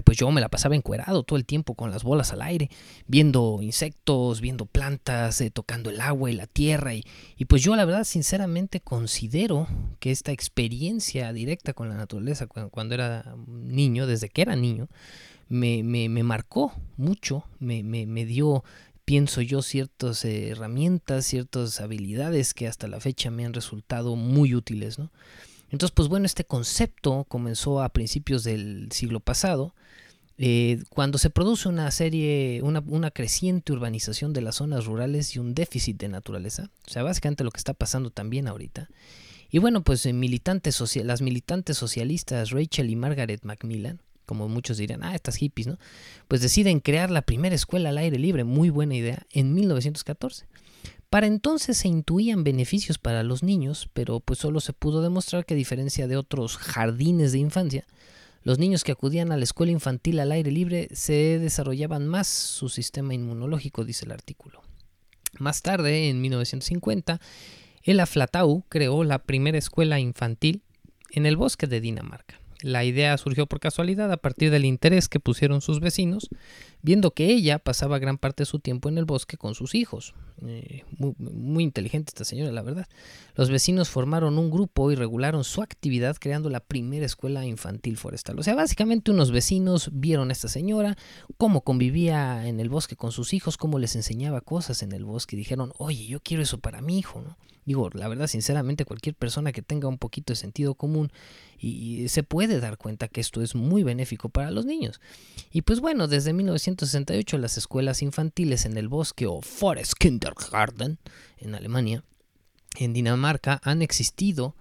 pues yo me la pasaba encuerado todo el tiempo con las bolas al aire, viendo insectos, viendo plantas, eh, tocando el agua y la tierra. Y, pues yo la verdad sinceramente considero que esta experiencia directa con la naturaleza cuando, era niño, desde que era niño, me, me, me marcó mucho, me, me, dio pienso yo, ciertas herramientas, ciertas habilidades que hasta la fecha me han resultado muy útiles, ¿no? Entonces, pues bueno, este concepto comenzó a principios del siglo pasado, eh, cuando se produce una serie, una, creciente urbanización de las zonas rurales y un déficit de naturaleza, o sea, básicamente lo que está pasando también ahorita. Y bueno, pues eh, militantes las militantes socialistas Rachel y Margaret Macmillan, como muchos dirían, ah, estas hippies, ¿no? Pues deciden crear la primera escuela al aire libre, muy buena idea, en 1914. Para entonces se intuían beneficios para los niños, pero pues solo se pudo demostrar que a diferencia de otros jardines de infancia, los niños que acudían a la escuela infantil al aire libre se desarrollaban más su sistema inmunológico, dice el artículo. Más tarde, en 1950, el Aflatau creó la primera escuela infantil en el bosque de Dinamarca. La idea surgió por casualidad a partir del interés que pusieron sus vecinos, viendo que ella pasaba gran parte de su tiempo en el bosque con sus hijos. Eh, muy, inteligente esta señora, la verdad. Los vecinos formaron un grupo y regularon su actividad creando la primera escuela infantil forestal. O sea, básicamente unos vecinos vieron a esta señora, cómo convivía en el bosque con sus hijos, cómo les enseñaba cosas en el bosque y dijeron, oye, yo quiero eso para mi hijo, ¿no? Digo, la verdad, sinceramente, cualquier persona que tenga un poquito de sentido común y, se puede dar cuenta que esto es muy benéfico para los niños. Y pues bueno, desde 1968 las escuelas infantiles en el bosque o Forest Kindergarten en Alemania, en Dinamarca, han existido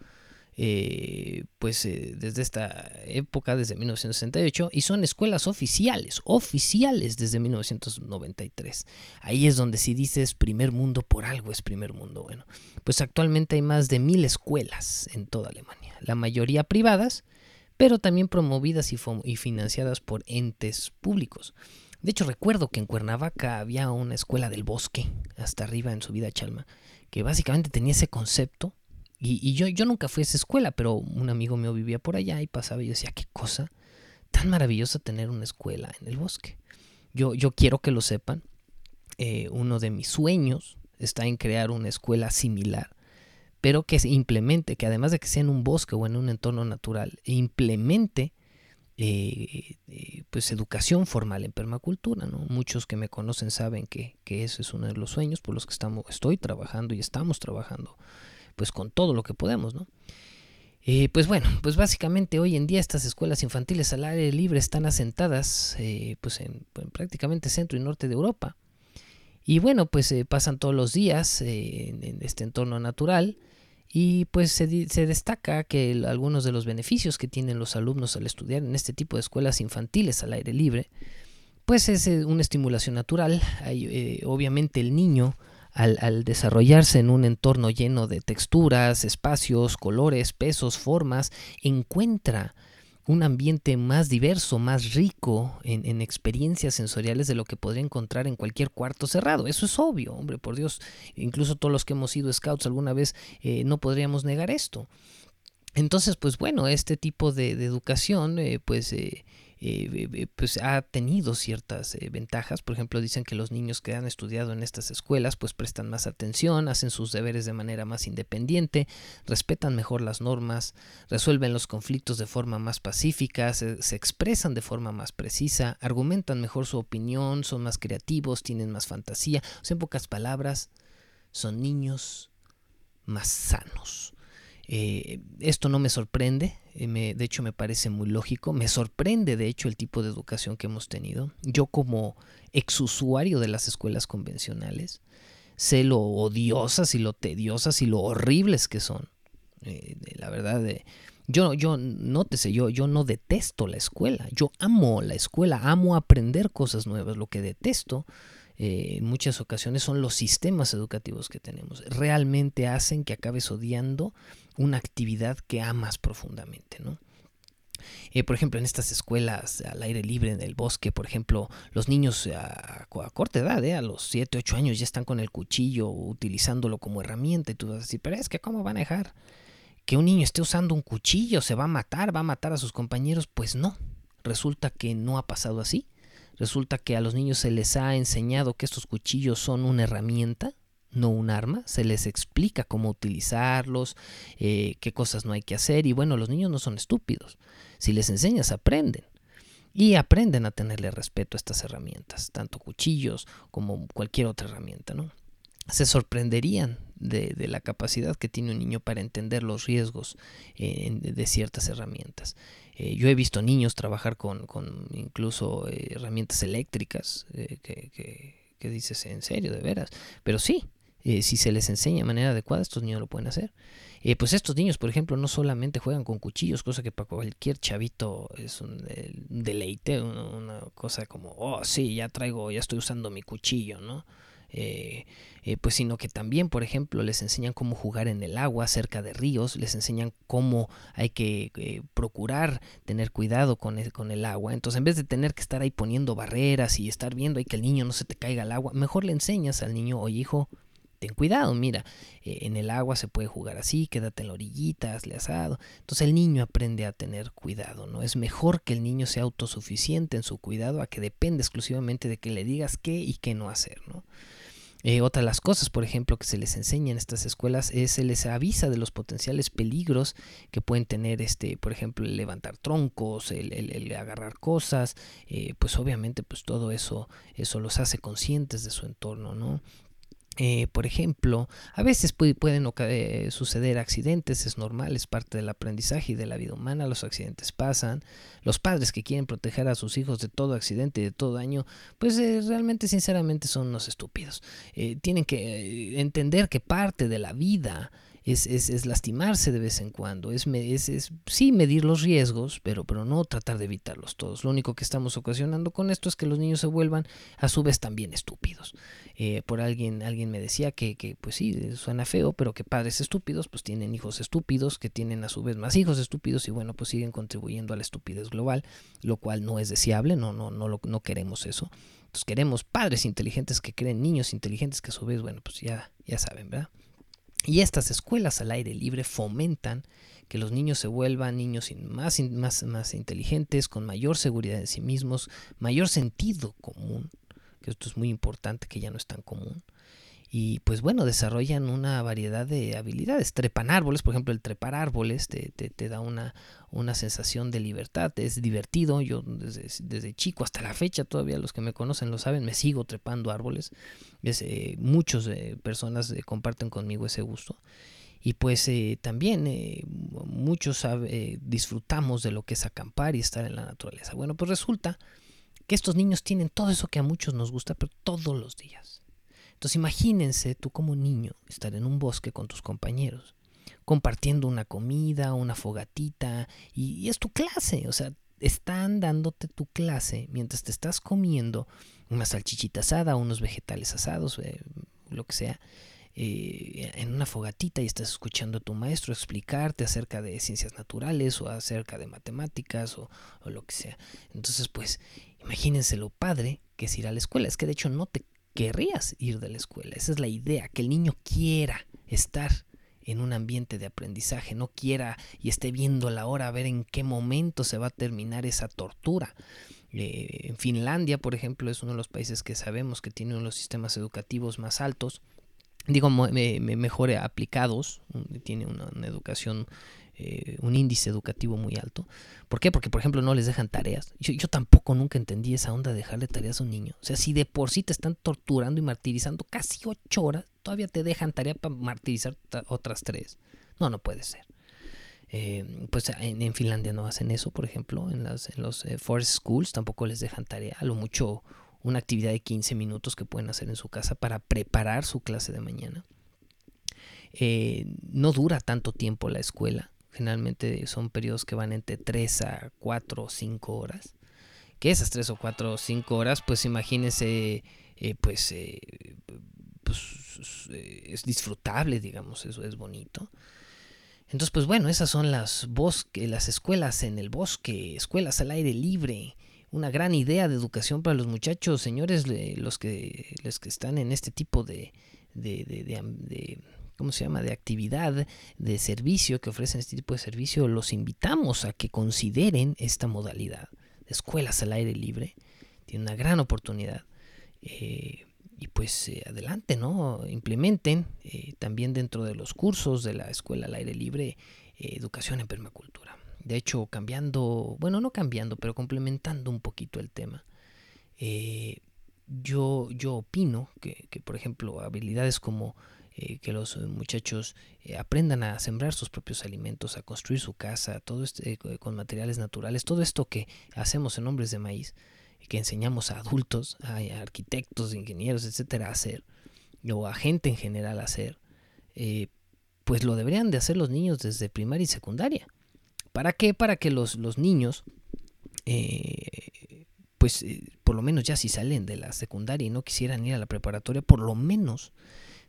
eh, pues eh, desde esta época, desde 1968, y son escuelas oficiales, oficiales desde 1993. Ahí es donde si dices primer mundo por algo es primer mundo. Bueno, pues actualmente hay más de mil escuelas en toda Alemania, la mayoría privadas, pero también promovidas y, y financiadas por entes públicos. De hecho, recuerdo que en Cuernavaca había una escuela del bosque, hasta arriba en su vida Chalma, que básicamente tenía ese concepto y, yo, yo nunca fui a esa escuela, pero un amigo mío vivía por allá y pasaba y decía, qué cosa tan maravillosa tener una escuela en el bosque. Yo, yo quiero que lo sepan. Eh, uno de mis sueños está en crear una escuela similar, pero que se implemente, que además de que sea en un bosque o en un entorno natural, implemente eh, eh, pues educación formal en permacultura. ¿no? Muchos que me conocen saben que, que ese es uno de los sueños por los que estamos, estoy trabajando y estamos trabajando pues con todo lo que podemos, ¿no? Eh, pues bueno, pues básicamente hoy en día estas escuelas infantiles al aire libre están asentadas eh, pues en, prácticamente centro y norte de Europa. Y bueno, pues se pasan todos los días eh, en, este entorno natural y pues se, se, destaca que algunos de los beneficios que tienen los alumnos al estudiar en este tipo de escuelas infantiles al aire libre, pues es una estimulación natural. obviamente el niño al, desarrollarse en un entorno lleno de texturas, espacios, colores, pesos, formas, encuentra un ambiente más diverso, más rico en, experiencias sensoriales de lo que podría encontrar en cualquier cuarto cerrado. Eso es obvio, hombre, por Dios. Incluso todos los que hemos sido scouts alguna vez eh, no podríamos negar esto. Entonces, pues bueno, este tipo de, educación, eh, pues... Eh, eh, eh, pues ha tenido ciertas eh, ventajas. Por ejemplo, dicen que los niños que han estudiado en estas escuelas pues prestan más atención, hacen sus deberes de manera más independiente, respetan mejor las normas, resuelven los conflictos de forma más pacífica, se, expresan de forma más precisa, argumentan mejor su opinión, son más creativos, tienen más fantasía. En pocas palabras, son niños más sanos. Eh, esto no me sorprende, eh, me- de hecho me parece muy lógico, me sorprende de hecho el tipo de educación que hemos tenido. Yo como exusuario de las escuelas convencionales, sé lo odiosas y lo tediosas y lo horribles que son. Eh, la verdad, yo, yo, nótese, yo, yo no detesto la escuela, yo amo la escuela, amo aprender cosas nuevas, lo que detesto eh, en muchas ocasiones son los sistemas educativos que tenemos. Realmente hacen que acabes odiando una actividad que amas profundamente, ¿no? Eh, por ejemplo, en estas escuelas al aire libre, en el bosque, por ejemplo, los niños a, corta edad, eh, a los 7, 8 años, ya están con el cuchillo utilizándolo como herramienta y tú vas a decir, pero es que ¿cómo van a dejar que un niño esté usando un cuchillo? ¿Se va a matar? ¿Va a matar a sus compañeros? Pues no, resulta que no ha pasado así. Resulta que a los niños se les ha enseñado que estos cuchillos son una herramienta, no un arma. Se les explica cómo utilizarlos, eh, qué cosas no hay que hacer. Y bueno, los niños no son estúpidos. Si les enseñas, aprenden. Y aprenden a tenerle respeto a estas herramientas, tanto cuchillos como cualquier otra herramienta, ¿no? Se sorprenderían de, la capacidad que tiene un niño para entender los riesgos eh, de ciertas herramientas. Eh, yo he visto niños trabajar con, con incluso herramientas eléctricas que, que, que, dices en serio, de veras. Pero sí, eh, si se les enseña de manera adecuada, estos niños lo pueden hacer. Eh, pues estos niños, por ejemplo, no solamente juegan con cuchillos, cosa que para cualquier chavito es un, un deleite, una, una, cosa como, oh, sí, ya traigo, ya estoy usando mi cuchillo, ¿no? Eh, eh, pues sino que también, por ejemplo, les enseñan cómo jugar en el agua cerca de ríos, les enseñan cómo hay que eh, procurar tener cuidado con el, con el agua. Entonces, en vez de tener que estar ahí poniendo barreras y estar viendo ahí que el niño no se te caiga al agua, mejor le enseñas al niño, oye hijo, ten cuidado, mira, eh, en el agua se puede jugar así, quédate en la orillita, hazle asado. Entonces el niño aprende a tener cuidado, ¿no? Es mejor que el niño sea autosuficiente en su cuidado a que dependa exclusivamente de que le digas qué y qué no hacer, ¿no? Eh, otra de las cosas, por ejemplo, que se les enseña en estas escuelas es se les avisa de los potenciales peligros que pueden tener, este, por ejemplo, el levantar troncos, el, el, agarrar cosas, eh, pues obviamente, pues todo eso, eso los hace conscientes de su entorno, ¿no? Eh, por ejemplo, a veces puede, pueden eh, suceder accidentes, es normal, es parte del aprendizaje y de la vida humana, los accidentes pasan. Los padres que quieren proteger a sus hijos de todo accidente y de todo daño, pues eh, realmente, sinceramente, son unos estúpidos. Eh, tienen que entender que parte de la vida es, es, es, lastimarse de vez en cuando, es, es, es, sí medir los riesgos, pero, pero no tratar de evitarlos todos. Lo único que estamos ocasionando con esto es que los niños se vuelvan a su vez también estúpidos. Eh, por alguien, alguien me decía que, que, pues sí, suena feo, pero que padres estúpidos pues tienen hijos estúpidos, que tienen a su vez más hijos estúpidos y bueno, pues siguen contribuyendo a la estupidez global, lo cual no es deseable, no, no, no, lo, no queremos eso. Entonces queremos padres inteligentes que creen niños inteligentes que a su vez, bueno, pues ya, ya saben, ¿verdad? Y estas escuelas al aire libre fomentan que los niños se vuelvan niños más, más, más inteligentes, con mayor seguridad en sí mismos, mayor sentido común, que esto es muy importante, que ya no es tan común. Y pues bueno, desarrollan una variedad de habilidades. Trepan árboles, por ejemplo, el trepar árboles te, te, te da una, una sensación de libertad, es divertido. Yo desde, desde, chico hasta la fecha, todavía los que me conocen lo saben, me sigo trepando árboles. Es, eh, muchas eh, personas eh, comparten conmigo ese gusto. Y pues eh, también eh, muchos eh, disfrutamos de lo que es acampar y estar en la naturaleza. Bueno, pues resulta que estos niños tienen todo eso que a muchos nos gusta, pero todos los días. Entonces imagínense tú como niño estar en un bosque con tus compañeros, compartiendo una comida, una fogatita, y, es tu clase, o sea, están dándote tu clase mientras te estás comiendo una salchichita asada, unos vegetales asados, eh, lo que sea, eh, en una fogatita y estás escuchando a tu maestro explicarte acerca de ciencias naturales o acerca de matemáticas o lo que sea. Entonces, pues, imagínense lo padre que es ir a la escuela. Es que de hecho no te querrías ir de la escuela. Esa es la idea, que el niño quiera estar en un ambiente de aprendizaje, no quiera y esté viendo la hora a ver en qué momento se va a terminar esa tortura. Eh, en Finlandia, por ejemplo, es uno de los países que sabemos que tiene uno de los sistemas educativos más altos, digo, mejor aplicados, tiene una, educación eh, un índice educativo muy alto. ¿Por qué? Porque, por ejemplo, no les dejan tareas. Yo, tampoco nunca entendí esa onda de dejarle tareas a un niño. O sea, si de por sí te están torturando y martirizando casi ocho horas, todavía te dejan tarea para martirizar otras tres. No, no puede ser. Eh, pues en, Finlandia no hacen eso, por ejemplo. En, las, en los eh, forest schools tampoco les dejan tarea. A lo mucho una actividad de 15 minutos que pueden hacer en su casa para preparar su clase de mañana. no dura tanto tiempo la escuela. Generalmente son periodos que van entre 3 a 4 o 5 horas. Que esas 3 o 4 o 5 horas, pues imagínense, eh, pues, eh, pues eh, es disfrutable, digamos, eso es bonito. Entonces, pues bueno, esas son las bosques, las escuelas en el bosque, escuelas al aire libre, una gran idea de educación para los muchachos, señores, los que, los que están en este tipo de, de, de ¿cómo se llama?, de actividad, de servicio que ofrecen este tipo de servicio, los invitamos a que consideren esta modalidad escuelas al aire libre. Tiene una gran oportunidad. Eh, y pues eh, adelante, ¿no? Implementen eh, también dentro de los cursos de la escuela al aire libre educación en permacultura. De hecho, cambiando, bueno, no cambiando, pero complementando un poquito el tema. yo, yo opino que, que, por ejemplo, habilidades como eh, que los muchachos eh, aprendan a sembrar sus propios alimentos, a construir su casa, todo este, eh, con materiales naturales, todo esto que hacemos en Hombres de Maíz, que enseñamos a adultos, a arquitectos, ingenieros, etcétera, a hacer, o a gente en general a hacer, pues lo deberían de hacer los niños desde primaria y secundaria. ¿Para qué? Para que los, los niños, pues por lo menos ya si salen de la secundaria y no quisieran ir a la preparatoria, por lo menos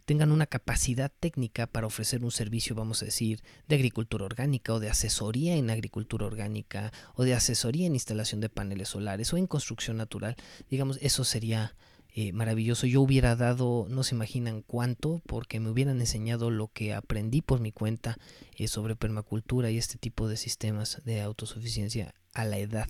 tengan una capacidad técnica para ofrecer un servicio, vamos a decir, de agricultura orgánica o de asesoría en agricultura orgánica o de asesoría en instalación de paneles solares o en construcción natural. Digamos, eso sería eh, maravilloso. Yo hubiera dado, no se imaginan cuánto, porque me hubieran enseñado lo que aprendí por mi cuenta eh, sobre permacultura y este tipo de sistemas de autosuficiencia a la edad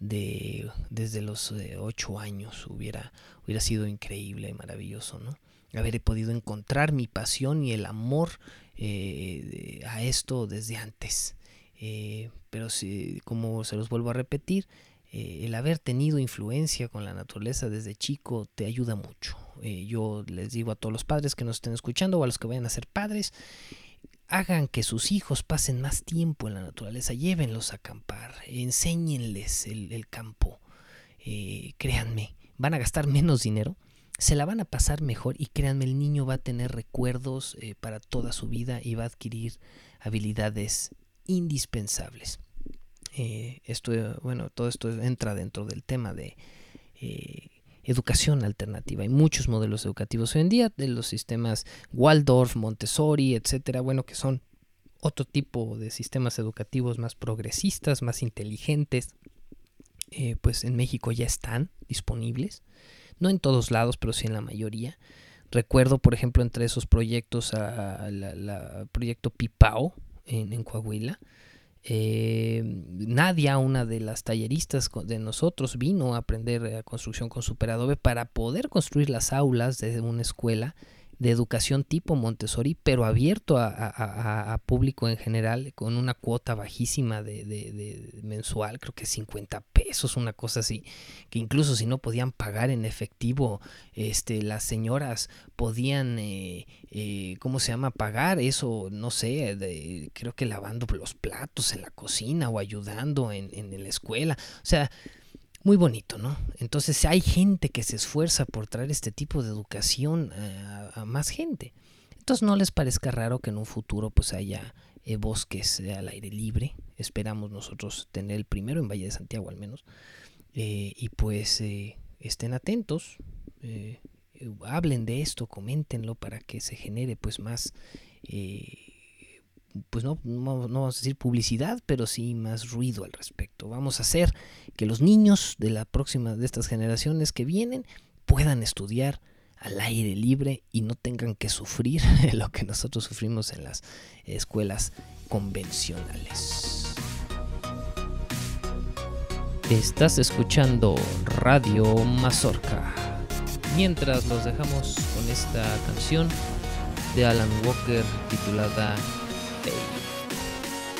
de desde los eh, ocho años hubiera hubiera sido increíble y maravilloso no haber podido encontrar mi pasión y el amor eh, a esto desde antes. Eh, pero si, como se los vuelvo a repetir, eh, el haber tenido influencia con la naturaleza desde chico te ayuda mucho. yo les digo a todos los padres que nos estén escuchando o a los que vayan a ser padres, hagan que sus hijos pasen más tiempo en la naturaleza, llévenlos a acampar, enséñenles el, el campo. créanme, van a gastar menos dinero, se la van a pasar mejor y créanme, el niño va a tener recuerdos eh, para toda su vida y va a adquirir habilidades indispensables. Eh, esto, bueno, todo esto entra dentro del tema de eh, educación alternativa. Hay muchos modelos educativos hoy en día, de los sistemas Waldorf, Montessori, etcétera, bueno, que son otro tipo de sistemas educativos más progresistas, más inteligentes. pues en México ya están disponibles no en todos lados, pero sí en la mayoría. Recuerdo, por ejemplo, entre esos proyectos, el proyecto Pipao en, Coahuila. Eh, Nadia, una de las talleristas de nosotros, vino a aprender a eh, construcción con Superadobe para poder construir las aulas de una escuela de educación tipo Montessori, pero abierto a, público en general, con una cuota bajísima de, mensual, creo que 50 pesos, una cosa así, que incluso si no podían pagar en efectivo, este, las señoras podían, eh, eh, ¿cómo se llama?, pagar eso, no sé, creo que lavando los platos en la cocina o ayudando en, en la escuela, o sea, muy bonito, ¿no? Entonces hay gente que se esfuerza por traer este tipo de educación a, más gente. Entonces no les parezca raro que en un futuro pues haya eh, bosques al aire libre. Esperamos nosotros tener el primero en Valle de Santiago al menos. Eh, y pues eh, estén atentos, hablen de esto, coméntenlo para que se genere pues más pues no, no, vamos a decir publicidad, pero sí más ruido al respecto. Vamos a hacer que los niños de la próxima, de estas generaciones que vienen, puedan estudiar al aire libre y no tengan que sufrir lo que nosotros sufrimos en las escuelas convencionales. Estás escuchando Radio Mazorca. Mientras los dejamos con esta canción de Alan Walker titulada.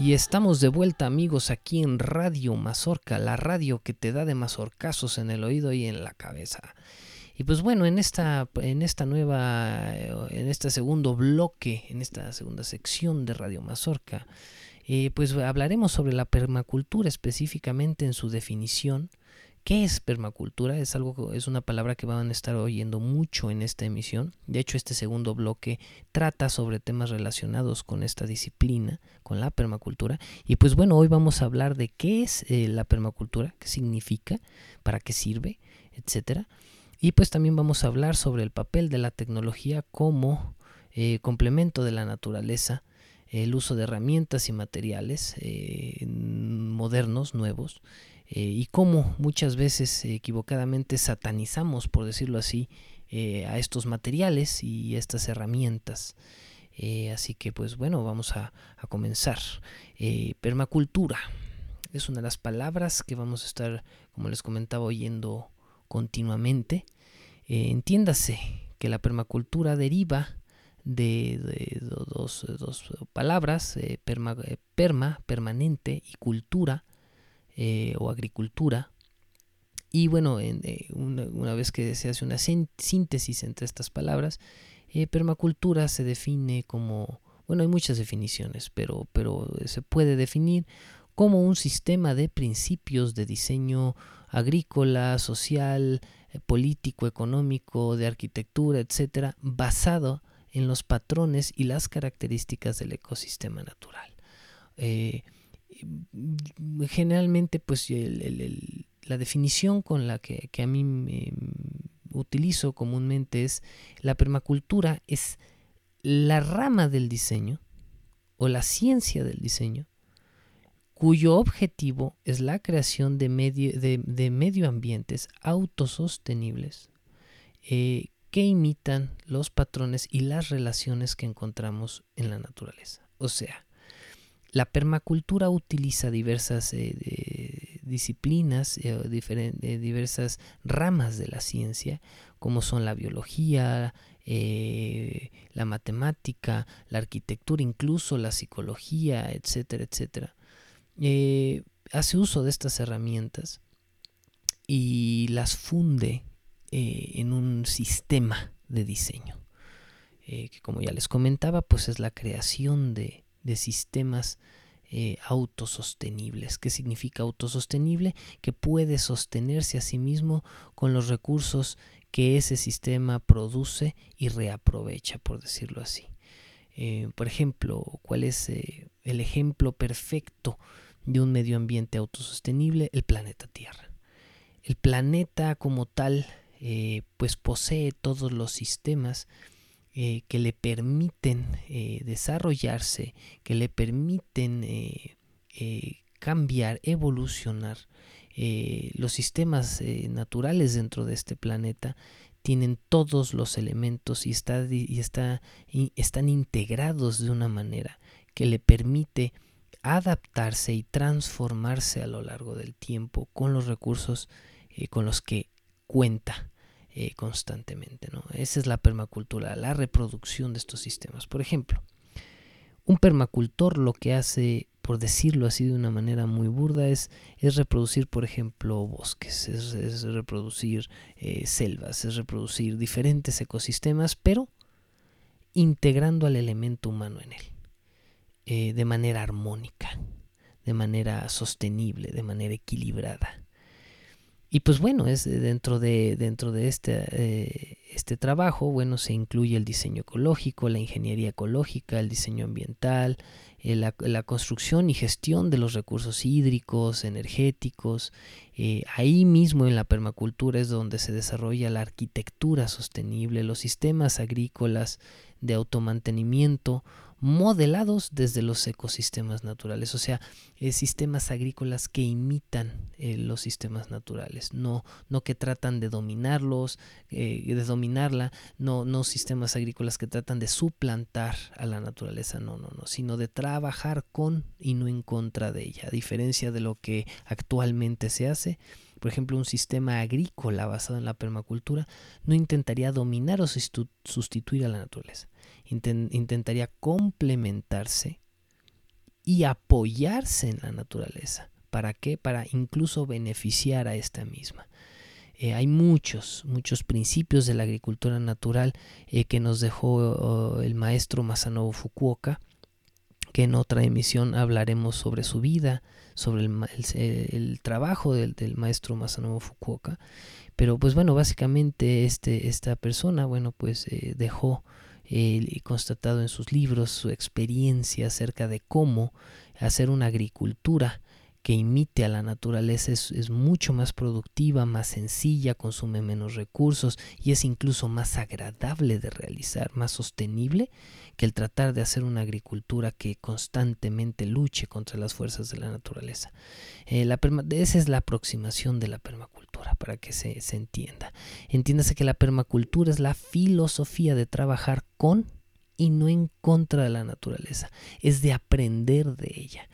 Y estamos de vuelta amigos aquí en Radio Mazorca, la radio que te da de mazorcazos en el oído y en la cabeza. Y pues bueno, en esta, en esta nueva, en este segundo bloque, en esta segunda sección de Radio Mazorca, eh, pues hablaremos sobre la permacultura específicamente en su definición, ¿Qué es permacultura? Es algo es una palabra que van a estar oyendo mucho en esta emisión. De hecho, este segundo bloque trata sobre temas relacionados con esta disciplina, con la permacultura. Y pues bueno, hoy vamos a hablar de qué es eh, la permacultura, qué significa, para qué sirve, etcétera. Y pues también vamos a hablar sobre el papel de la tecnología como eh, complemento de la naturaleza, el uso de herramientas y materiales eh, modernos, nuevos, eh, y cómo muchas veces equivocadamente satanizamos, por decirlo así, eh, a estos materiales y estas herramientas. Eh, así que pues bueno, vamos a, a comenzar. permacultura es una de las palabras que vamos a estar, como les comentaba, oyendo continuamente. entiéndase que la permacultura deriva de, dos, dos, palabras, perma, perma, permanente, y cultura, eh, o agricultura. Y bueno, eh, una, vez que se hace una síntesis entre estas palabras, eh, permacultura se define como Bueno, hay muchas definiciones, pero, pero se puede definir como un sistema de principios de diseño agrícola, social, político, económico, de arquitectura, etcétera, basado en los patrones y las características del ecosistema natural. Generalmente, pues la definición con la que, a mí me utilizo comúnmente es la permacultura es la rama del diseño o la ciencia del diseño cuyo objetivo es la creación de, medio, de, medio ambientes autosostenibles eh, que imitan los patrones y las relaciones que encontramos en la naturaleza. O sea, la permacultura utiliza diversas eh, disciplinas, eh, diversas ramas de la ciencia, como son la biología, la matemática, la arquitectura, incluso la psicología, etcétera, etcétera, eh, hace uso de estas herramientas y las funde eh, en un sistema de diseño. Eh, que como ya les comentaba, pues es la creación de, de sistemas autosostenibles. ¿Qué significa autosostenible? Que puede sostenerse a sí mismo con los recursos que ese sistema produce y reaprovecha, por decirlo así. por ejemplo, ¿cuál es el ejemplo perfecto de un medio ambiente autosostenible, el planeta Tierra. El planeta como tal, eh, pues posee todos los sistemas eh, que le permiten eh, desarrollarse, que le permiten cambiar, evolucionar. los sistemas naturales dentro de este planeta tienen todos los elementos y, está, y, está, y están integrados de una manera que le permite adaptarse y transformarse a lo largo del tiempo con los recursos eh, con los que cuenta eh, constantemente. ¿no? Esa es la permacultura, la reproducción de estos sistemas. Por ejemplo, un permacultor lo que hace, por decirlo así de una manera muy burda, es, es reproducir, por ejemplo, bosques, es, reproducir eh, selvas, es reproducir diferentes ecosistemas, pero integrando al elemento humano en él. Eh, de manera armónica, de manera sostenible, de manera equilibrada. Y pues bueno, es dentro de, dentro de este, eh, este trabajo, bueno, se incluye el diseño ecológico, la ingeniería ecológica, el diseño ambiental, eh, la, construcción y gestión de los recursos hídricos, energéticos. ahí mismo en la permacultura es donde se desarrolla la arquitectura sostenible, los sistemas agrícolas de automantenimiento modelados desde los ecosistemas naturales, o sea, eh, sistemas agrícolas que imitan eh, los sistemas naturales, no, no que tratan de dominarlos, eh, de dominarla, no, no sistemas agrícolas que tratan de suplantar a la naturaleza, no, no, no, sino de trabajar con y no en contra de ella, a diferencia de lo que actualmente se hace. Por ejemplo, un sistema agrícola basado en la permacultura no intentaría dominar o sustituir a la naturaleza intentaría complementarse y apoyarse en la naturaleza. ¿Para qué? Para incluso beneficiar a esta misma. Eh, hay muchos, muchos principios de la agricultura natural eh, que nos dejó oh, el maestro Masanobu Fukuoka, que en otra emisión hablaremos sobre su vida, sobre el, trabajo del, maestro Masanobu Fukuoka. Pero pues bueno, básicamente este, esta persona, bueno, pues eh, dejó y constatado en sus libros su experiencia acerca de cómo hacer una agricultura que imite a la naturaleza es, mucho más productiva, más sencilla, consume menos recursos y es incluso más agradable de realizar, más sostenible que el tratar de hacer una agricultura que constantemente luche contra las fuerzas de la naturaleza. Eh, la esa es la aproximación de la permacultura para que se, se entienda. Entiéndase que la permacultura es la filosofía de trabajar con y no en contra de la naturaleza, es de aprender de ella.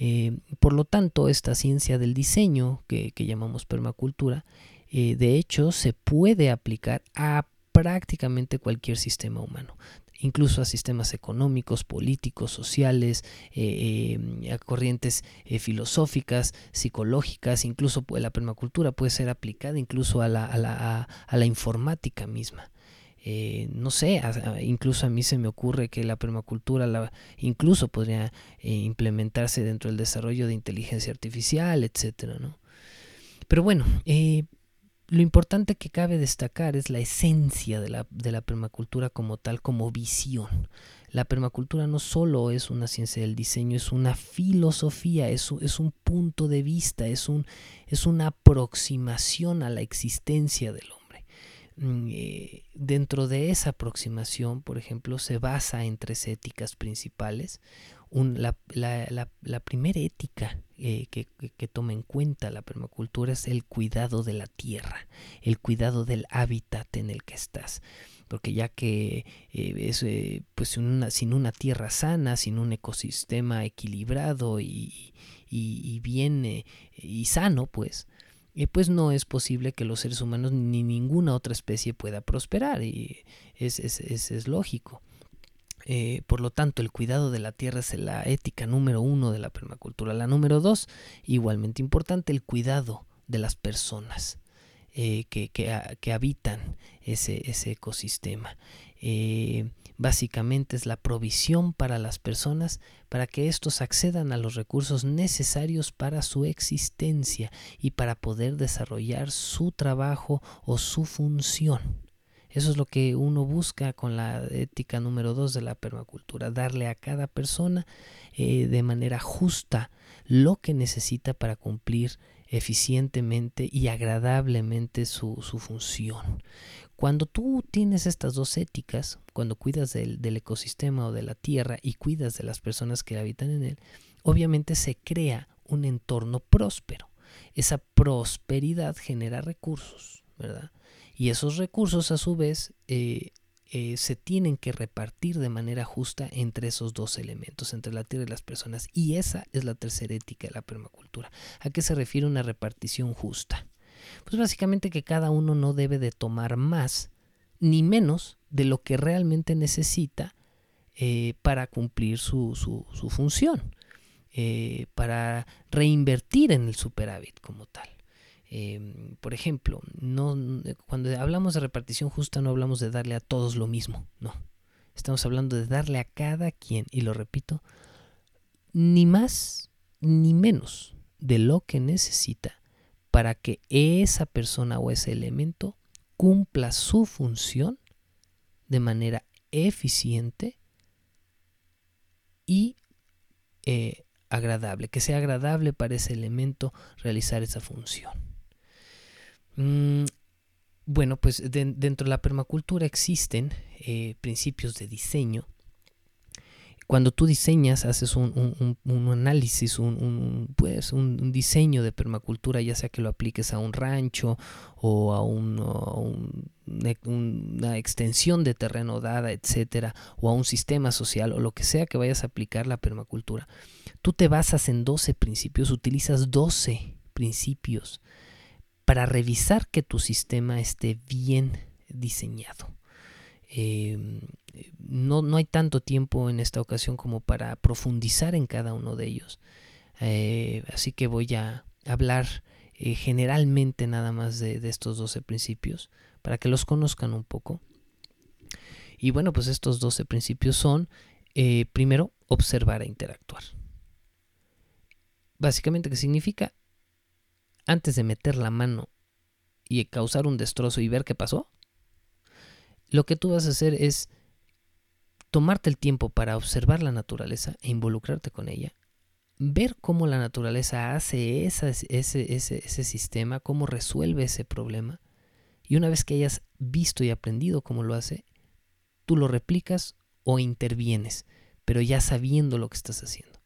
Eh, por lo tanto, esta ciencia del diseño que, llamamos permacultura, eh, de hecho, se puede aplicar a prácticamente cualquier sistema humano incluso a sistemas económicos, políticos, sociales, eh, a corrientes filosóficas, psicológicas, incluso la permacultura puede ser aplicada incluso a la, informática misma. eh, no sé, incluso a mí se me ocurre que la permacultura incluso podría eh, implementarse dentro del desarrollo de inteligencia artificial, etcétera. Pero bueno, eh, lo importante que cabe destacar es la esencia de la, de la, permacultura como tal, como visión. La permacultura no solo es una ciencia del diseño, es una filosofía, es, es un punto de vista, es, un, es una aproximación a la existencia del hombre. Mm, eh, dentro de esa aproximación, por ejemplo, se basa en tres éticas principales la, primera ética eh, que, toma en cuenta la permacultura es el cuidado de la tierra, el cuidado del hábitat en el que estás. Porque ya que eh, es, eh, pues sin una, tierra sana, sin un ecosistema equilibrado y, y, bien y sano, pues, pues no es posible que los seres humanos ni ninguna otra especie pueda prosperar. Y es, es, es lógico. Eh, por lo tanto, el cuidado de la tierra es la ética número uno de la permacultura. La número dos, igualmente importante, el cuidado de las personas eh, que, que, habitan ese, ese ecosistema. Eh, básicamente es la provisión para las personas para que éstos accedan a los recursos necesarios para su existencia y para poder desarrollar su trabajo o su función. Eso es lo que uno busca con la ética número dos de la permacultura, darle a cada persona eh, de manera justa lo que necesita para cumplir eficientemente y agradablemente su, función. Cuando tú tienes estas dos éticas, cuando cuidas del, del, ecosistema o de la tierra y cuidas de las personas que habitan en él, obviamente se crea un entorno próspero. Esa prosperidad genera recursos, ¿verdad? Y esos recursos a su vez eh, eh, se tienen que repartir de manera justa entre esos dos elementos, entre la tierra y las personas. Y esa es la tercera ética de la permacultura. ¿A qué se refiere una repartición justa? Pues básicamente que cada uno no debe de tomar más ni menos de lo que realmente necesita eh, para cumplir su, su, función, para reinvertir en el superávit como tal. Em, por ejemplo, no, cuando hablamos de repartición justa no hablamos de darle a todos lo mismo, no. Estamos hablando de darle a cada quien, y lo repito, ni más ni menos de lo que necesita para que esa persona o ese elemento cumpla su función de manera eficiente y eh, agradable, que sea agradable para ese elemento realizar esa función. Mm, bueno, pues dentro de la permacultura existen eh, principios de diseño. Cuando tú diseñas, haces un, análisis, un, pues, un, diseño de permacultura, ya sea que lo apliques a un rancho o a, una extensión de terreno dada, etcétera, o a un sistema social o lo que sea que vayas a aplicar la permacultura. Tú te basas en 12 principios, utilizas 12 principios para revisar que tu sistema esté bien diseñado. Em, no, no, hay tanto tiempo en esta ocasión como para profundizar en cada uno de ellos. Eh, así que voy a hablar eh, generalmente nada más de, estos 12 principios para que los conozcan un poco. Y bueno, pues estos 12 principios son, eh, primero, observar e interactuar. Básicamente, ¿qué significa? Antes de meter la mano y causar un destrozo y ver qué pasó, lo que tú vas a hacer es tomarte el tiempo para observar la naturaleza e involucrarte con ella, ver cómo la naturaleza hace ese, ese, ese sistema, cómo resuelve ese problema, y una vez que hayas visto y aprendido cómo lo hace, tú lo replicas o intervienes, pero ya sabiendo lo que estás haciendo.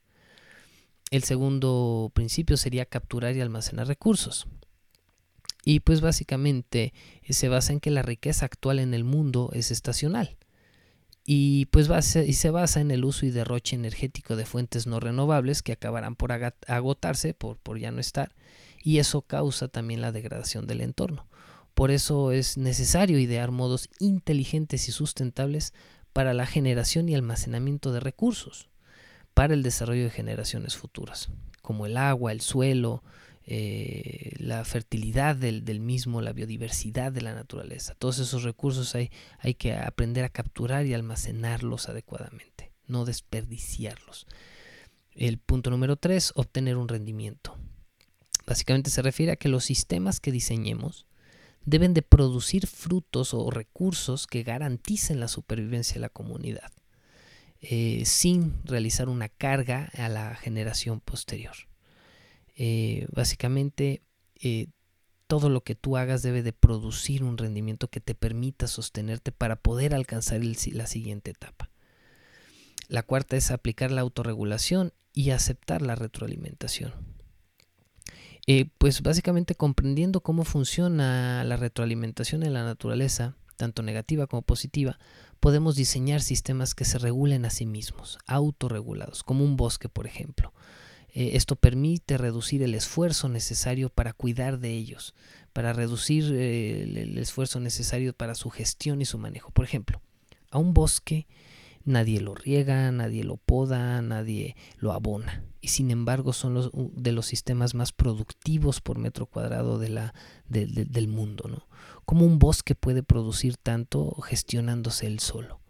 El segundo principio sería capturar y almacenar recursos. Y pues básicamente eh, se basa en que la riqueza actual en el mundo es estacional. Y pues y se basa en el uso y derroche energético de fuentes no renovables que acabarán por agotarse, por, por ya no estar. Y eso causa también la degradación del entorno. Por eso es necesario idear modos inteligentes y sustentables para la generación y almacenamiento de recursos para el desarrollo de generaciones futuras, como el agua, el suelo, eh, la fertilidad del, del, mismo, la biodiversidad de la naturaleza. Todos esos recursos hay, hay que aprender a capturar y almacenarlos adecuadamente, no desperdiciarlos. El punto número tres, obtener un rendimiento. Básicamente se refiere a que los sistemas que diseñemos deben de producir frutos o recursos que garanticen la supervivencia de la comunidad, eh, sin realizar una carga a la generación posterior. Eh, básicamente, eh, todo lo que tú hagas debe de producir un rendimiento que te permita sostenerte para poder alcanzar la siguiente etapa. La cuarta es aplicar la autorregulación y aceptar la retroalimentación. Pues básicamente comprendiendo cómo funciona la retroalimentación en la naturaleza, tanto negativa como positiva, podemos diseñar sistemas que se regulen a sí mismos, autorregulados, como un bosque, por ejemplo. Eh, esto permite reducir el esfuerzo necesario para cuidar de ellos, para reducir eh, el esfuerzo necesario para su gestión y su manejo. Por ejemplo, a un bosque nadie lo riega, nadie lo poda, nadie lo abona. Y sin embargo son los, de los sistemas más productivos por metro cuadrado del mundo. ¿no? ¿Cómo un bosque puede producir tanto gestionándose él solo?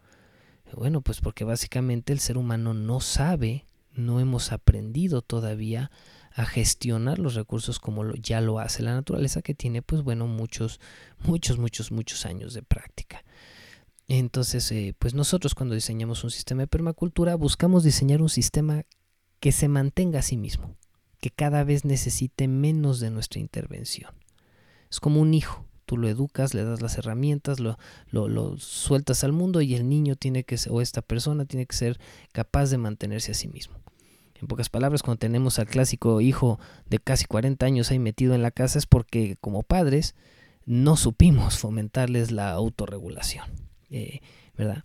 Bueno, pues porque básicamente el ser humano no sabe, no hemos aprendido todavía a gestionar los recursos como ya lo hace la naturaleza que tiene pues bueno muchos muchos muchos muchos años de práctica. Entonces, eh, pues nosotros cuando diseñamos un sistema de permacultura buscamos diseñar un sistema que se mantenga a sí mismo, que cada vez necesite menos de nuestra intervención. Es como un hijo, tú lo educas, le das las herramientas, lo, lo, sueltas al mundo y el niño tiene que ser, o esta persona tiene que ser capaz de mantenerse a sí mismo. En pocas palabras, cuando tenemos al clásico hijo de casi 40 años ahí metido en la casa es porque como padres no supimos fomentarles la autorregulación. Eh, ¿verdad?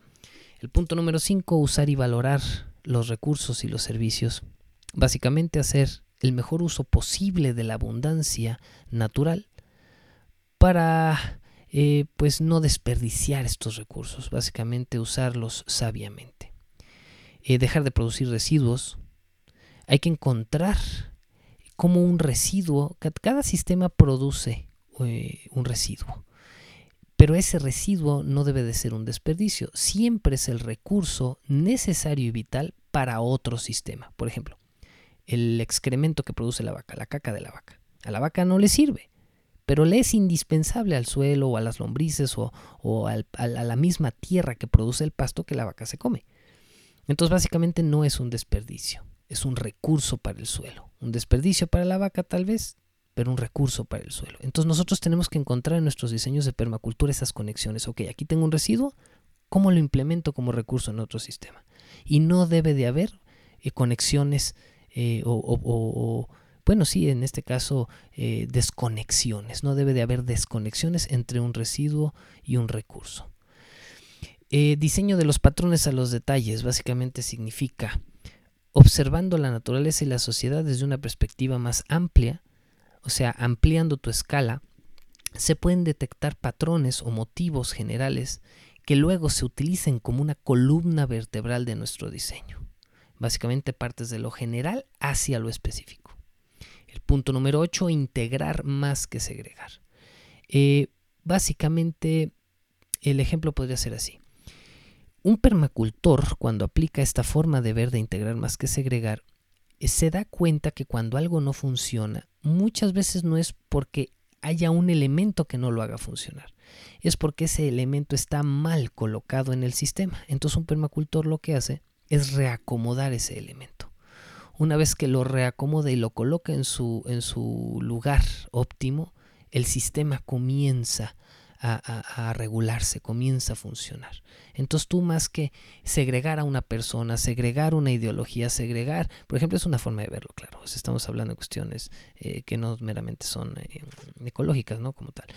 El punto número 5, usar y valorar los recursos y los servicios. Básicamente hacer el mejor uso posible de la abundancia natural para eh, pues no desperdiciar estos recursos, básicamente usarlos sabiamente. Eh, dejar de producir residuos. Hay que encontrar cómo un residuo, cada sistema produce un residuo. Pero ese residuo no debe de ser un desperdicio, siempre es el recurso necesario y vital para otro sistema. Por ejemplo, el excremento que produce la vaca, la caca de la vaca. A la vaca no le sirve, pero le es indispensable al suelo o a las lombrices o, a la misma tierra que produce el pasto que la vaca se come. Entonces básicamente no es un desperdicio, es un recurso para el suelo. Un desperdicio para la vaca tal vez, pero un recurso para el suelo. Entonces nosotros tenemos que encontrar en nuestros diseños de permacultura esas conexiones. Ok, aquí tengo un residuo, ¿cómo lo implemento como recurso en otro sistema? Y no debe de haber eh, conexiones eh, o, bueno, sí, en este caso, eh, desconexiones. No debe de haber desconexiones entre un residuo y un recurso. diseño de los patrones a los detalles básicamente significa observando la naturaleza y la sociedad desde una perspectiva más amplia o sea, ampliando tu escala, se pueden detectar patrones o motivos generales que luego se utilicen como una columna vertebral de nuestro diseño. Básicamente partes de lo general hacia lo específico. Punto número 8, integrar más que segregar. Eh, básicamente, el ejemplo podría ser así. Un permacultor, cuando aplica esta forma de ver de integrar más que segregar, eh, se da cuenta que cuando algo no funciona, muchas veces no es porque haya un elemento que no lo haga funcionar, es porque ese elemento está mal colocado en el sistema. Entonces un permacultor lo que hace es reacomodar ese elemento. Una vez que lo reacomoda y lo coloca en su, en su lugar óptimo, el sistema comienza a, regularse, comienza a funcionar. Entonces tú más que segregar a una persona, segregar una ideología, segregar, por ejemplo, es una forma de verlo, claro. estamos hablando de cuestiones eh, que no meramente son eh, ecológicas, ¿no? Como tal.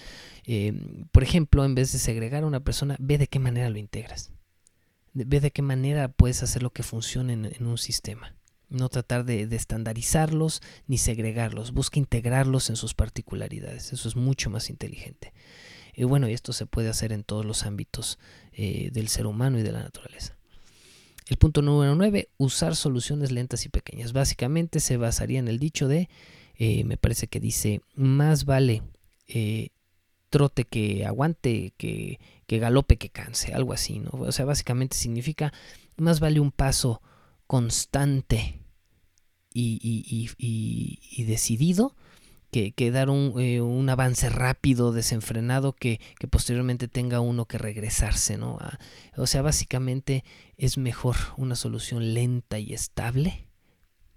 Eh, por ejemplo, en vez de segregar a una persona, ve de qué manera lo integras. Ve de qué manera puedes hacer lo que funcione en, un sistema. No tratar de, estandarizarlos ni segregarlos. Busca integrarlos en sus particularidades. Eso es mucho más inteligente. Y bueno, esto se puede hacer en todos los ámbitos eh, del ser humano y de la naturaleza. El punto número 9, usar soluciones lentas y pequeñas. Básicamente se basaría en el dicho de eh, me parece que dice, más vale eh, trote que aguante, que, que galope que canse, algo así, ¿no? O sea, básicamente significa, más vale un paso constante y, y, y, y decidido que, que dar un, eh, un, avance rápido, desenfrenado, que, que, posteriormente tenga uno que regresarse, ¿no? A, o sea, básicamente es mejor una solución lenta y estable,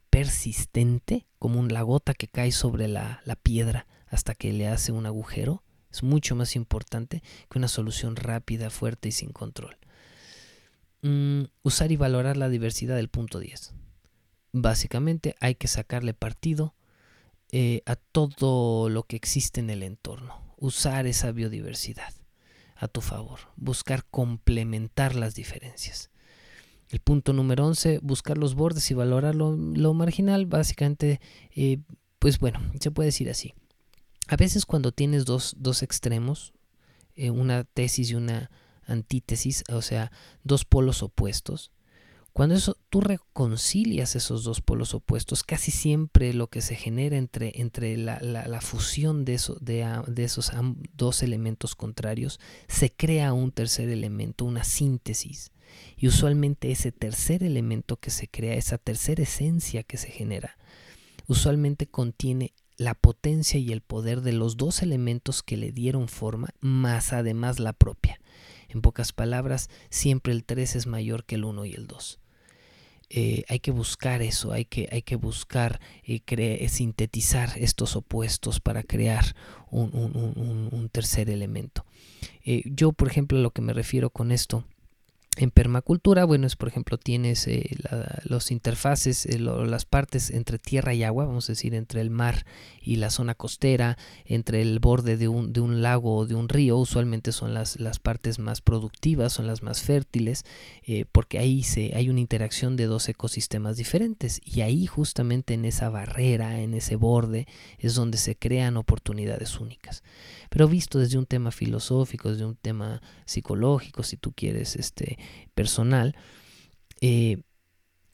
persistente, como un, la gota que cae sobre la, la piedra hasta que le hace un agujero, es mucho más importante que una solución rápida, fuerte y sin control. Mm, usar y valorar la diversidad del punto 10. Básicamente hay que sacarle partido eh, a todo lo que existe en el entorno, usar esa biodiversidad a tu favor, buscar complementar las diferencias. El punto número 11, buscar los bordes y valorar lo, lo marginal, básicamente, eh, pues bueno, se puede decir así. A veces cuando tienes dos, dos extremos, eh, una tesis y una antítesis, o sea, dos polos opuestos, cuando eso, tú reconcilias esos dos polos opuestos, casi siempre lo que se genera entre, entre la, fusión de, de esos dos elementos contrarios, se crea un tercer elemento, una síntesis. Y usualmente ese tercer elemento que se crea, esa tercera esencia que se genera, usualmente contiene la potencia y el poder de los dos elementos que le dieron forma, más además la propia. En pocas palabras, siempre el 3 es mayor que el 1 y el 2 eh, hay que buscar eso, hay que, hay que buscar eh, sintetizar estos opuestos para crear un, un, un, un tercer elemento. Eh, yo, por ejemplo, lo que me refiero con esto en permacultura, bueno, es por ejemplo tienes eh, la, los interfaces, eh, las partes entre tierra y agua, vamos a decir, entre el mar y la zona costera, entre el borde de un, de un lago o de un río, usualmente son las, las, partes más productivas, son las más fértiles, eh, porque ahí se, hay una interacción de dos ecosistemas diferentes y ahí justamente en esa barrera, en ese borde, es donde se crean oportunidades únicas. Pero visto desde un tema filosófico, desde un tema psicológico, si tú quieres, este, personal, eh,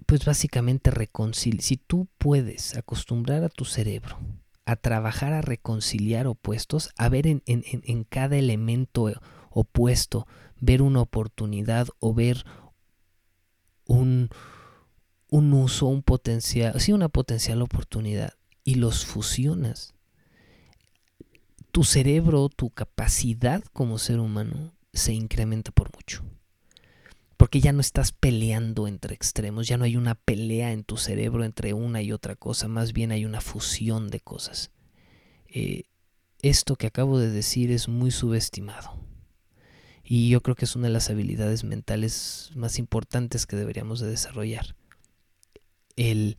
pues básicamente reconciliar. Si tú puedes acostumbrar a tu cerebro a trabajar a reconciliar opuestos, a ver en, en, en cada elemento opuesto, ver una oportunidad o ver un, un uso, un potencial, sí, una potencial oportunidad, y los fusionas. Tu cerebro, tu capacidad como ser humano se incrementa por mucho porque ya no estás peleando entre extremos, ya no hay una pelea en tu cerebro entre una y otra cosa, más bien hay una fusión de cosas. Eh, esto que acabo de decir es muy subestimado y yo creo que es una de las habilidades mentales más importantes que deberíamos de desarrollar. El,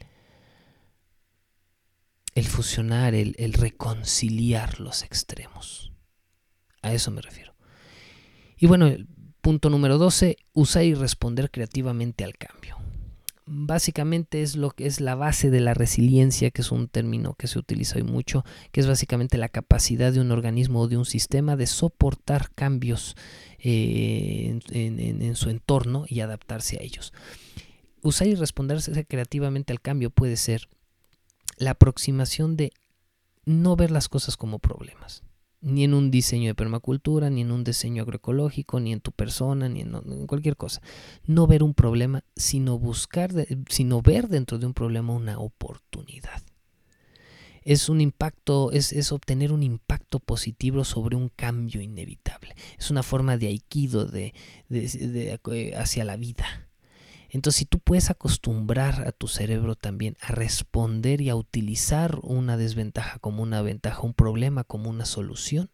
el fusionar, el, el reconciliar los extremos. A eso me refiero. Y bueno, Punto número 12, usar y responder creativamente al cambio. Básicamente es lo que es la base de la resiliencia, que es un término que se utiliza hoy mucho, que es básicamente la capacidad de un organismo o de un sistema de soportar cambios eh, en, en, en su entorno y adaptarse a ellos. Usar y responderse creativamente al cambio puede ser la aproximación de no ver las cosas como problemas ni en un diseño de permacultura, ni en un diseño agroecológico, ni en tu persona, ni en, cualquier cosa. No ver un problema, sino buscar, de, sino ver dentro de un problema una oportunidad. Es un impacto, es, es, obtener un impacto positivo sobre un cambio inevitable. Es una forma de aikido de, de, de hacia la vida. Entonces, si tú puedes acostumbrar a tu cerebro también a responder y a utilizar una desventaja como una ventaja, un problema como una solución,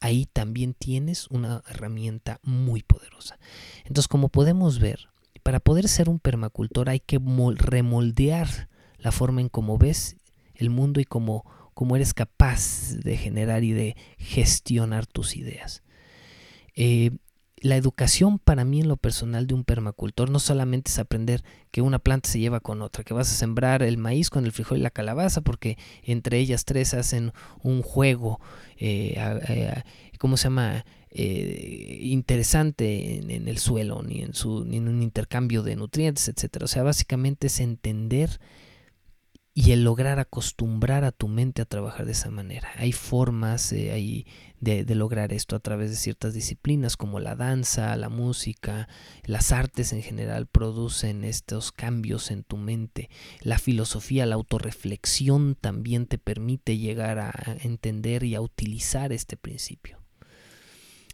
ahí también tienes una herramienta muy poderosa. Entonces, como podemos ver, para poder ser un permacultor hay que remoldear la forma en cómo ves el mundo y cómo, cómo eres capaz de generar y de gestionar tus ideas. Eh, la educación para mí en lo personal de un permacultor no solamente es aprender que una planta se lleva con otra, que vas a sembrar el maíz con el frijol y la calabaza, porque entre ellas tres hacen un juego, eh, eh, ¿cómo se llama? Eh, interesante en, el suelo, ni en, su, ni en un intercambio de nutrientes, etc. O sea, básicamente es entender y el lograr acostumbrar a tu mente a trabajar de esa manera. Hay formas eh, de, de, lograr esto a través de ciertas disciplinas como la danza, la música, las artes en general producen estos cambios en tu mente. La filosofía, la autorreflexión también te permite llegar a entender y a utilizar este principio.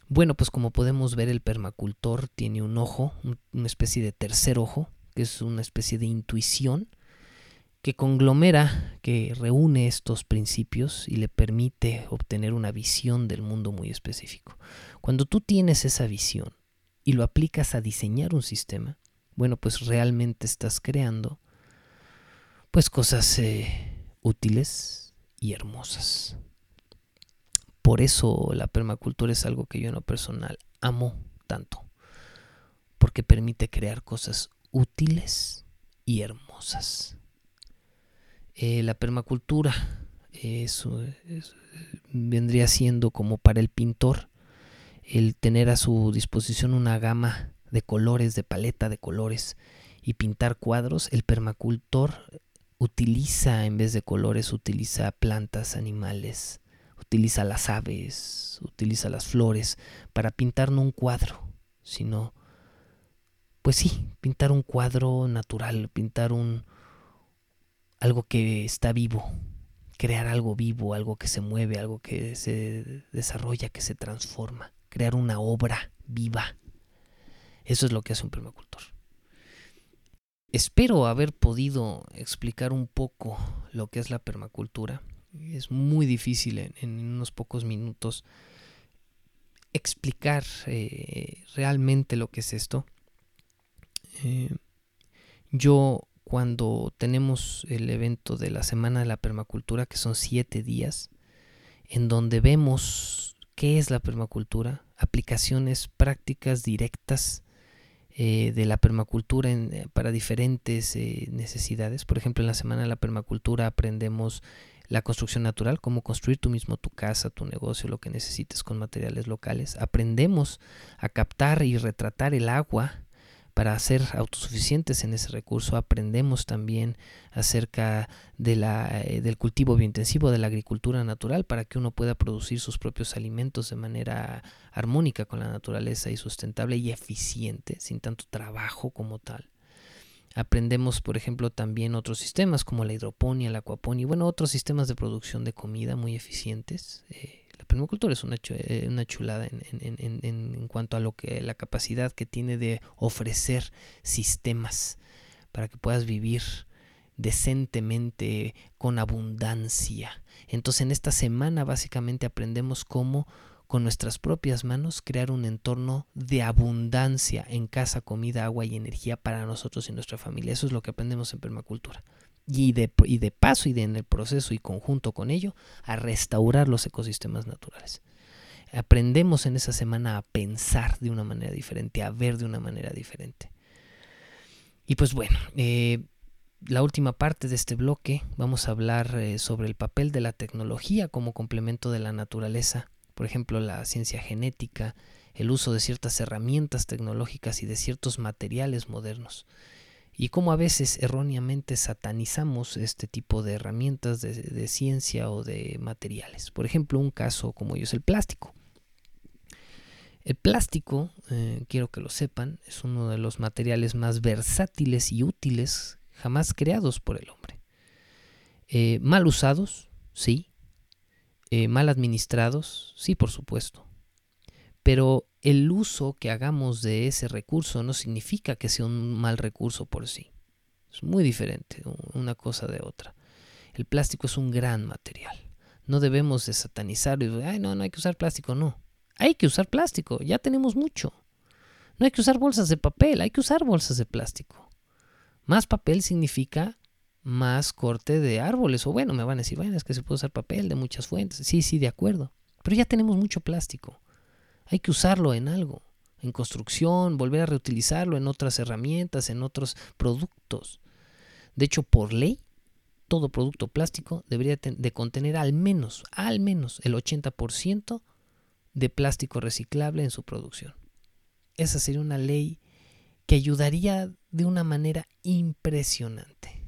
Bueno, pues como podemos ver el permacultor tiene un ojo, una especie de tercer ojo, que es una especie de intuición que conglomera, que reúne estos principios y le permite obtener una visión del mundo muy específico. Cuando tú tienes esa visión y lo aplicas a diseñar un sistema, bueno, pues realmente estás creando pues cosas eh, útiles y hermosas. Por eso la permacultura es algo que yo en lo personal amo tanto, porque permite crear cosas útiles y hermosas. Eh, la permacultura eso vendría siendo como para el pintor el tener a su disposición una gama de colores, de paleta de colores y pintar cuadros. El permacultor utiliza en vez de colores, utiliza plantas, animales, utiliza las aves, utiliza las flores para pintar no un cuadro, sino, pues sí, pintar un cuadro natural, pintar un, algo que está vivo, crear algo vivo, algo que se mueve, algo que se desarrolla, que se transforma, crear una obra viva. Eso es lo que hace un permacultor. Espero haber podido explicar un poco lo que es la permacultura. Es muy difícil en, unos pocos minutos explicar eh, realmente lo que es esto. Eh, yo cuando tenemos el evento de la Semana de la Permacultura, que son siete días, en donde vemos qué es la permacultura, aplicaciones prácticas directas eh, de la permacultura eh, para diferentes eh, necesidades. Por ejemplo, en la Semana de la Permacultura aprendemos la construcción natural, cómo construir tú mismo tu casa, tu negocio, lo que necesites con materiales locales. Aprendemos a captar y retratar el agua para ser autosuficientes en ese recurso. Aprendemos también acerca de la, eh, del cultivo biointensivo, de la agricultura natural, para que uno pueda producir sus propios alimentos de manera armónica con la naturaleza y sustentable y eficiente, sin tanto trabajo como tal. Aprendemos, por ejemplo, también otros sistemas como la hidroponía, la acuaponía y bueno, otros sistemas de producción de comida muy eficientes. Eh, la permacultura es una, eh, una chulada en, cuanto a lo que la capacidad que tiene de ofrecer sistemas para que puedas vivir decentemente, con abundancia. Entonces en esta semana básicamente aprendemos cómo con nuestras propias manos crear un entorno de abundancia en casa, comida, agua y energía para nosotros y nuestra familia. Eso es lo que aprendemos en permacultura y de, y de paso y de, en el proceso y conjunto con ello a restaurar los ecosistemas naturales. Aprendemos en esa semana a pensar de una manera diferente, a ver de una manera diferente. Y pues bueno, eh, la última parte de este bloque vamos a hablar eh, sobre el papel de la tecnología como complemento de la naturaleza, por ejemplo la ciencia genética, el uso de ciertas herramientas tecnológicas y de ciertos materiales modernos y cómo a veces erróneamente satanizamos este tipo de herramientas de, ciencia o de materiales. Por ejemplo, un caso como ello es el plástico. El plástico, eh, quiero que lo sepan, es uno de los materiales más versátiles y útiles jamás creados por el hombre. Eh, mal usados, sí. Eh, mal administrados, sí, por supuesto. Pero el uso que hagamos de ese recurso no significa que sea un mal recurso por sí. Es muy diferente una cosa de otra. El plástico es un gran material. No debemos de satanizarlo y ay, no, no hay que usar plástico, no. Hay que usar plástico, ya tenemos mucho. No hay que usar bolsas de papel, hay que usar bolsas de plástico. Más papel significa más corte de árboles. O bueno, me van a decir, bueno, es que se puede usar papel de muchas fuentes. Sí, sí, de acuerdo. Pero ya tenemos mucho plástico. Hay que usarlo en algo, en construcción, volver a reutilizarlo en otras herramientas, en otros productos. De hecho, por ley, todo producto plástico debería de contener al menos, al menos el 80% de plástico reciclable en su producción. Esa sería una ley que ayudaría de una manera impresionante.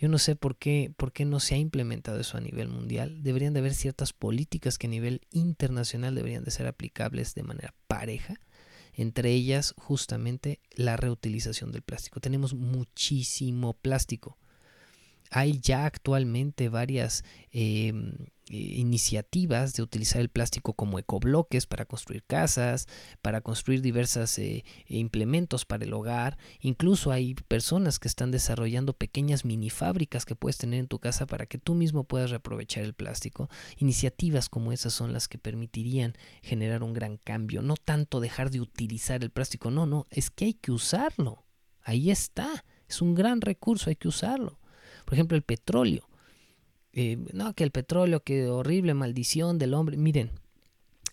Yo no sé por qué, por qué no se ha implementado eso a nivel mundial. Deberían de haber ciertas políticas que a nivel internacional deberían de ser aplicables de manera pareja. Entre ellas, justamente, la reutilización del plástico. Tenemos muchísimo plástico. Hay ya actualmente varias eh, iniciativas de utilizar el plástico como ecobloques para construir casas, para construir diversos eh, implementos para el hogar. Incluso hay personas que están desarrollando pequeñas mini fábricas que puedes tener en tu casa para que tú mismo puedas reaprovechar el plástico. Iniciativas como esas son las que permitirían generar un gran cambio. No tanto dejar de utilizar el plástico, no, no, es que hay que usarlo. Ahí está. Es un gran recurso, hay que usarlo. Por ejemplo, el petróleo. Eh, no, que el petróleo, que horrible maldición del hombre. Miren,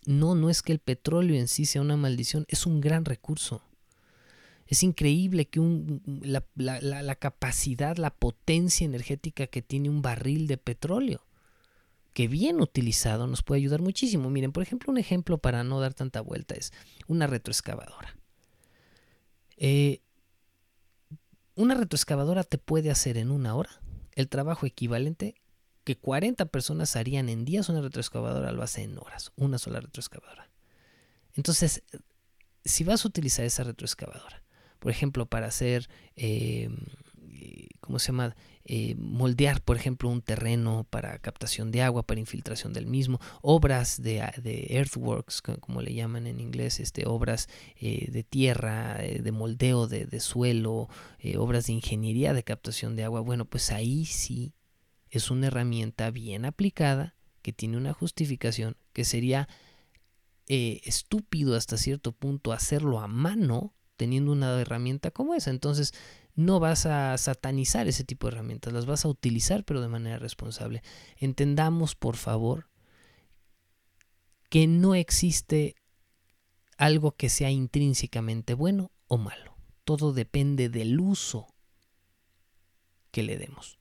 no, no es que el petróleo en sí sea una maldición, es un gran recurso. Es increíble que la, capacidad, la potencia energética que tiene un barril de petróleo, que bien utilizado nos puede ayudar muchísimo. Miren, por ejemplo, un ejemplo para no dar tanta vuelta es una retroexcavadora. Eh, una retroexcavadora te puede hacer en una hora el trabajo equivalente que 40 personas harían en días, una retroexcavadora lo hace en horas, una sola retroexcavadora. Entonces, si vas a utilizar esa retroexcavadora, por ejemplo, para hacer, eh, ¿cómo se llama? Eh, moldear, por ejemplo, un terreno para captación de agua, para infiltración del mismo, obras de, earthworks, como le llaman en inglés, este, obras eh, de tierra, de moldeo de, de suelo, obras de ingeniería de captación de agua. Bueno, pues ahí sí es una herramienta bien aplicada que tiene una justificación que sería estúpido hasta cierto punto hacerlo a mano teniendo una herramienta como esa. Entonces, no vas a satanizar ese tipo de herramientas, las vas a utilizar pero de manera responsable. Entendamos, por favor, que no existe algo que sea intrínsecamente bueno o malo. Todo depende del uso que le demos.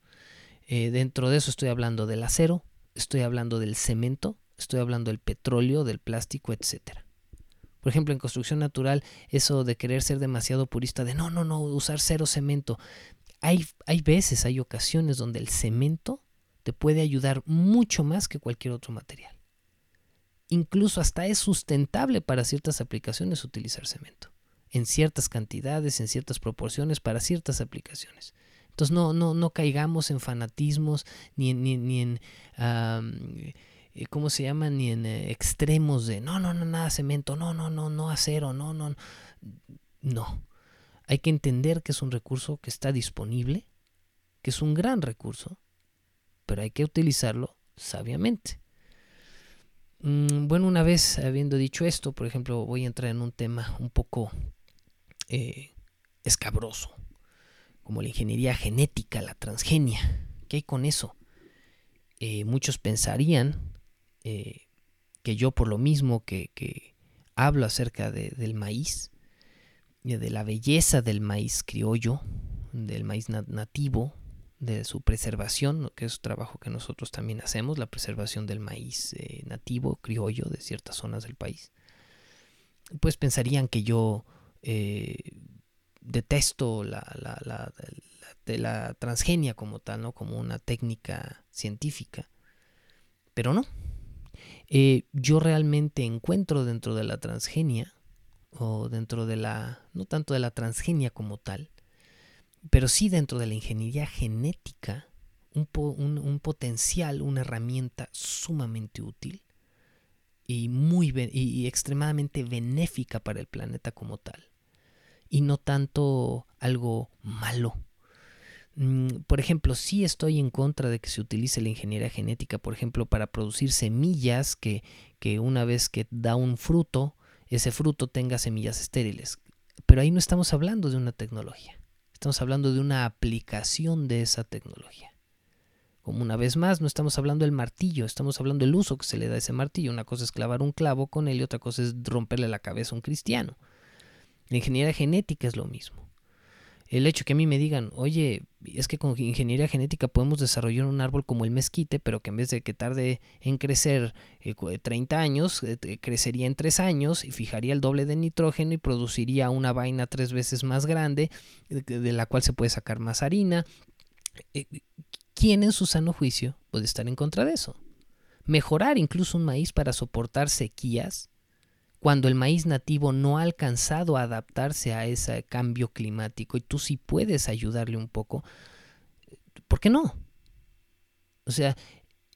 Eh, dentro de eso estoy hablando del acero, estoy hablando del cemento, estoy hablando del petróleo, del plástico, etcétera. Por ejemplo, en construcción natural, eso de querer ser demasiado purista, de no, no, no, usar cero cemento. Hay, hay veces, hay ocasiones donde el cemento te puede ayudar mucho más que cualquier otro material. Incluso hasta es sustentable para ciertas aplicaciones utilizar cemento. En ciertas cantidades, en ciertas proporciones, para ciertas aplicaciones. Entonces no, no, no caigamos en fanatismos ni en, ni, en eh, ¿cómo se llama? Ni en eh, extremos de no, no, no, nada cemento, no, no, no, no acero, no, no. No. Hay que entender que es un recurso que está disponible, que es un gran recurso, pero hay que utilizarlo sabiamente. Mm, bueno, una vez habiendo dicho esto, por ejemplo, voy a entrar en un tema un poco eh, escabroso, como la ingeniería genética, la transgenia. ¿Qué hay con eso? muchos pensarían eh, que yo por lo mismo que, hablo acerca del maíz, de la belleza del maíz criollo, del maíz nativo, de su preservación, que es un trabajo que nosotros también hacemos, la preservación del maíz eh, nativo, criollo de ciertas zonas del país, pues pensarían que yo eh, detesto la, la, de la transgenia como tal, ¿no? como una técnica científica, pero no, eh, yo realmente encuentro dentro de la transgenia, o dentro de la, no tanto de la transgenia como tal, pero sí dentro de la ingeniería genética, un, un, potencial, una herramienta sumamente útil y, muy, y extremadamente benéfica para el planeta como tal, y no tanto algo malo Mm, por ejemplo, sí estoy en contra de que se utilice la ingeniería genética, por ejemplo, para producir semillas que, que una vez que da un fruto, ese fruto tenga semillas estériles. Pero ahí no estamos hablando de una tecnología, estamos hablando de una aplicación de esa tecnología. Como una vez más, no estamos hablando del martillo, estamos hablando del uso que se le da a ese martillo. Una cosa es clavar un clavo con él y otra cosa es romperle la cabeza a un cristiano. La ingeniería genética es lo mismo el hecho que a mí me digan, oye, es que con ingeniería genética podemos desarrollar un árbol como el mezquite, pero que en vez de que tarde en crecer 30 eh, años, eh, crecería en 3 años y fijaría el doble de nitrógeno y produciría una vaina tres veces más grande, de la cual se puede sacar más harina, eh, ¿quién en su sano juicio puede estar en contra de eso? Mejorar incluso un maíz para soportar sequías cuando el maíz nativo no ha alcanzado a adaptarse a ese cambio climático y tú sí puedes ayudarle un poco, ¿por qué no? O sea,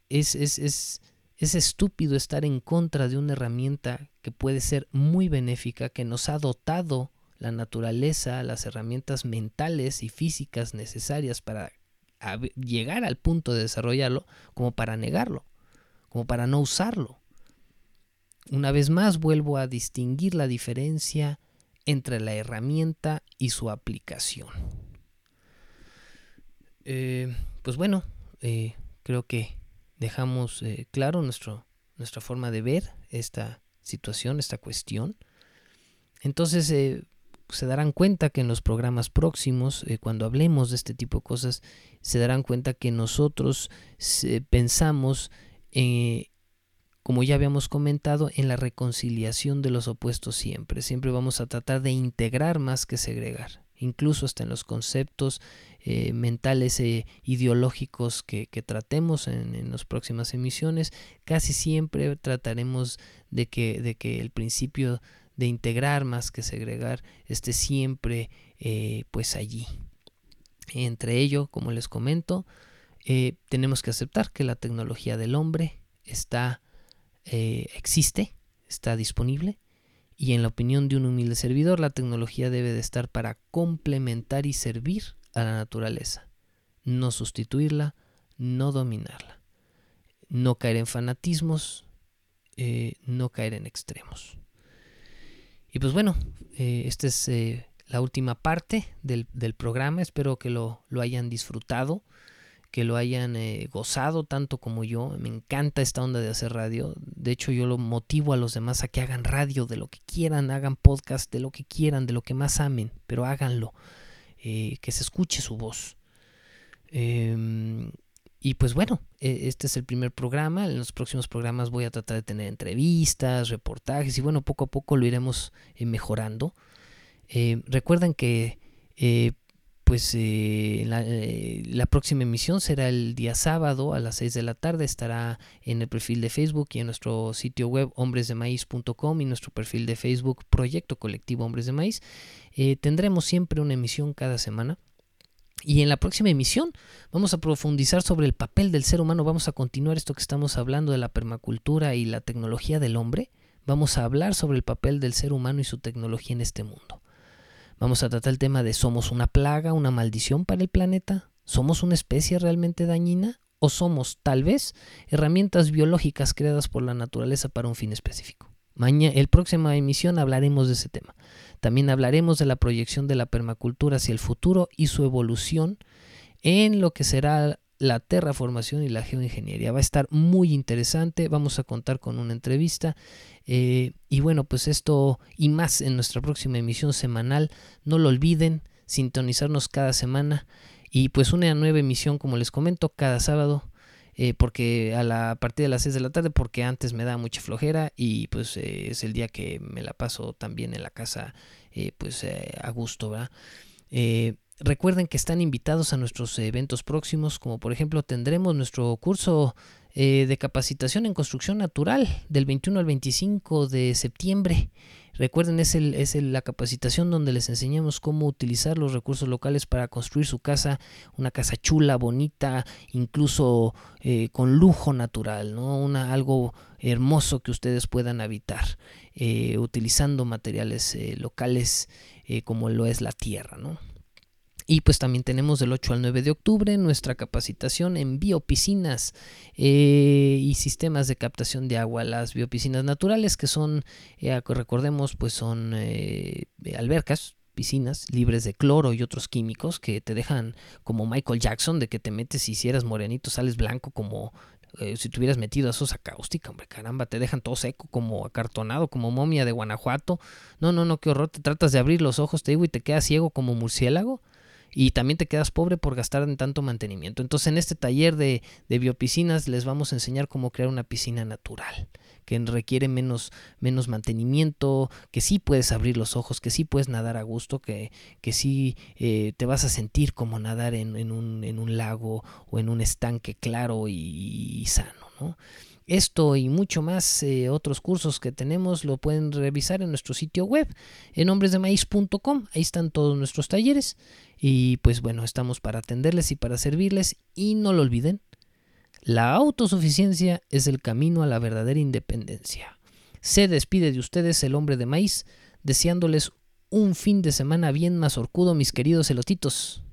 es, es, es, es estúpido estar en contra de una herramienta que puede ser muy benéfica, que nos ha dotado la naturaleza, las herramientas mentales y físicas necesarias para llegar al punto de desarrollarlo, como para negarlo, como para no usarlo. Una vez más vuelvo a distinguir la diferencia entre la herramienta y su aplicación. Eh, pues bueno, eh, creo que dejamos eh, claro nuestro, nuestra forma de ver esta situación, esta cuestión. Entonces se darán cuenta que en los programas próximos, cuando hablemos de este tipo de cosas, se darán cuenta que nosotros pensamos como ya habíamos comentado, en la reconciliación de los opuestos siempre. Siempre vamos a tratar de integrar más que segregar, incluso hasta en los conceptos eh, mentales e ideológicos que, tratemos en, las próximas emisiones. Casi siempre trataremos de que, de que el principio de integrar más que segregar esté siempre eh, pues allí. Entre ello, como les comento, tenemos que aceptar que la tecnología del hombre está eh, existe, está disponible, y en la opinión de un humilde servidor, la tecnología debe de estar para complementar y servir a la naturaleza, no sustituirla, no dominarla, no caer en fanatismos, eh, no caer en extremos. Y pues bueno, eh, esta es la última parte del, programa, espero que lo, lo hayan disfrutado que lo hayan eh, gozado tanto como yo. Me encanta esta onda de hacer radio. De hecho, yo lo motivo a los demás a que hagan radio de lo que quieran, hagan podcast de lo que quieran, de lo que más amen, pero háganlo. Eh, que se escuche su voz. Em, y pues bueno, e, este es el primer programa. En los próximos programas voy a tratar de tener entrevistas, reportajes y bueno, poco a poco lo iremos eh, mejorando. recuerden que pues eh, eh, la, próxima emisión será el día sábado a las 6 de la tarde. Estará en el perfil de Facebook y en nuestro sitio web hombresdemaíz.com y nuestro perfil de Facebook Proyecto Colectivo Hombres de Maíz. Eh, tendremos siempre una emisión cada semana. Y en la próxima emisión vamos a profundizar sobre el papel del ser humano. Vamos a continuar esto que estamos hablando de la permacultura y la tecnología del hombre. Vamos a hablar sobre el papel del ser humano y su tecnología en este mundo. Vamos a tratar el tema de ¿somos una plaga, una maldición para el planeta? ¿Somos una especie realmente dañina? ¿O somos, tal vez, herramientas biológicas creadas por la naturaleza para un fin específico? Mañana, el próxima emisión hablaremos de ese tema. También hablaremos de la proyección de la permacultura hacia el futuro y su evolución en lo que será la terraformación y la geoingeniería. Va a estar muy interesante, vamos a contar con una entrevista eh, y bueno, pues esto y más en nuestra próxima emisión semanal. No lo olviden, sintonizarnos cada semana y pues una nueva emisión, como les comento, cada sábado. Eh, porque a la a partir de las 6 de la tarde porque antes me da mucha flojera y pues eh, es el día que me la paso también en la casa pues a gusto ¿verdad? Recuerden que están invitados a nuestros eventos próximos, como por ejemplo tendremos nuestro curso eh, de capacitación en construcción natural del 21 al 25 de septiembre. Recuerden, es, el, es la capacitación donde les enseñamos cómo utilizar los recursos locales para construir su casa, una casa chula, bonita, incluso eh, con lujo natural, ¿no? Una, algo hermoso que ustedes puedan habitar, eh, utilizando materiales locales como lo es la tierra, ¿no? Y pues también tenemos del 8 al 9 de octubre nuestra capacitación en biopiscinas eh, y sistemas de captación de agua. Las biopiscinas naturales que son, eh, recordemos, pues son eh, albercas, piscinas libres de cloro y otros químicos que te dejan como Michael Jackson, de que te metes y si eres morenito sales blanco como si te hubieras metido a sosa cáustica, hombre, caramba, te dejan todo seco, como acartonado, como momia de Guanajuato. No, no, no, qué horror, te tratas de abrir los ojos, te digo, y te quedas ciego como murciélago. Y también te quedas pobre por gastar en tanto mantenimiento. Entonces en este taller de, de biopiscinas les vamos a enseñar cómo crear una piscina natural que requiere menos, menos mantenimiento, que sí puedes abrir los ojos, que sí puedes nadar a gusto, que, que sí eh, te vas a sentir como nadar en, en, un, en, un, lago o en un estanque claro y, y sano. ¿no? Esto y mucho más, eh, otros cursos que tenemos, lo pueden revisar en nuestro sitio web, en hombresdemaíz.com. Ahí están todos nuestros talleres. Y pues bueno, estamos para atenderles y para servirles. Y no lo olviden, la autosuficiencia es el camino a la verdadera independencia. Se despide de ustedes el hombre de maíz, deseándoles un fin de semana bien más orcudo, mis queridos elotitos.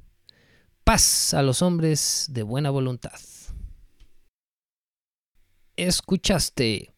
Paz a los hombres de buena voluntad. Escuchaste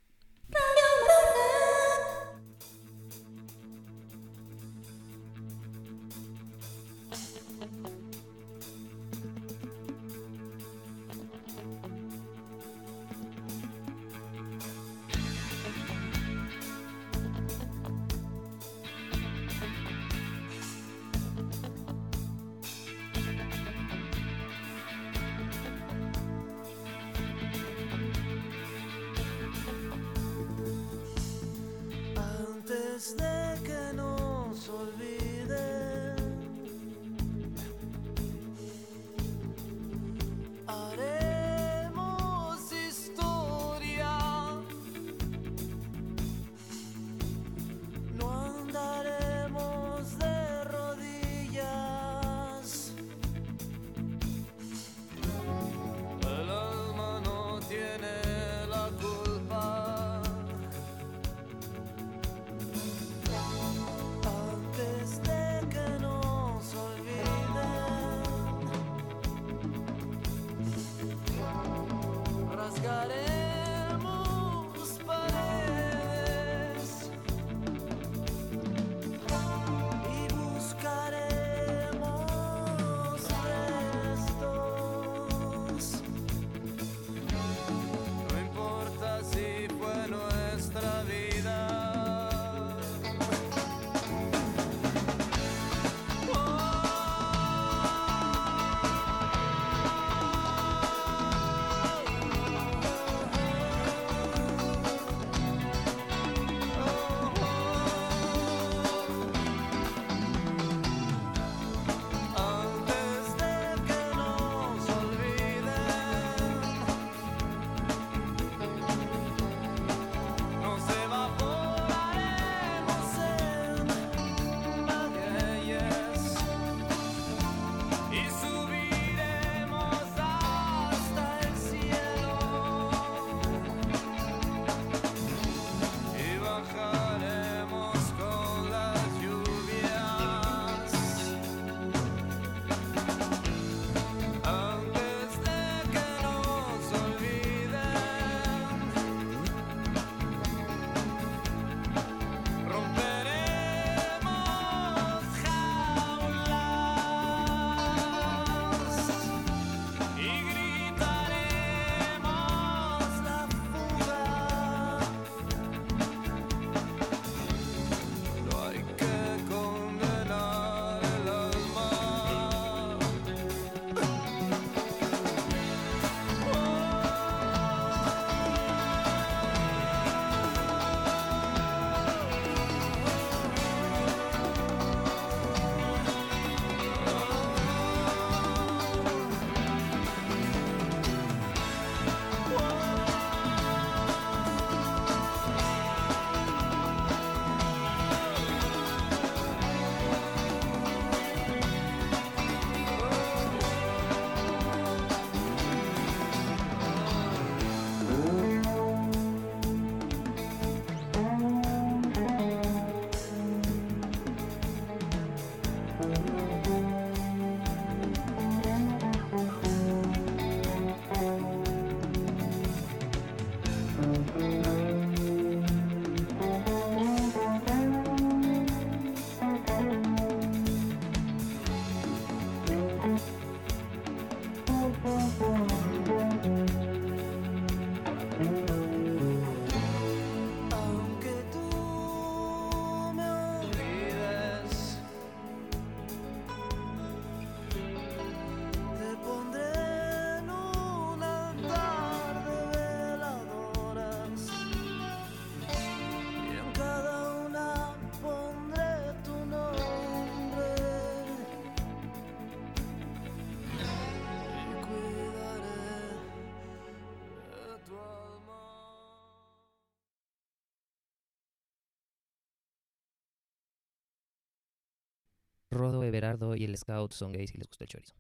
Y el Scout son gays y les gusta el chorizo.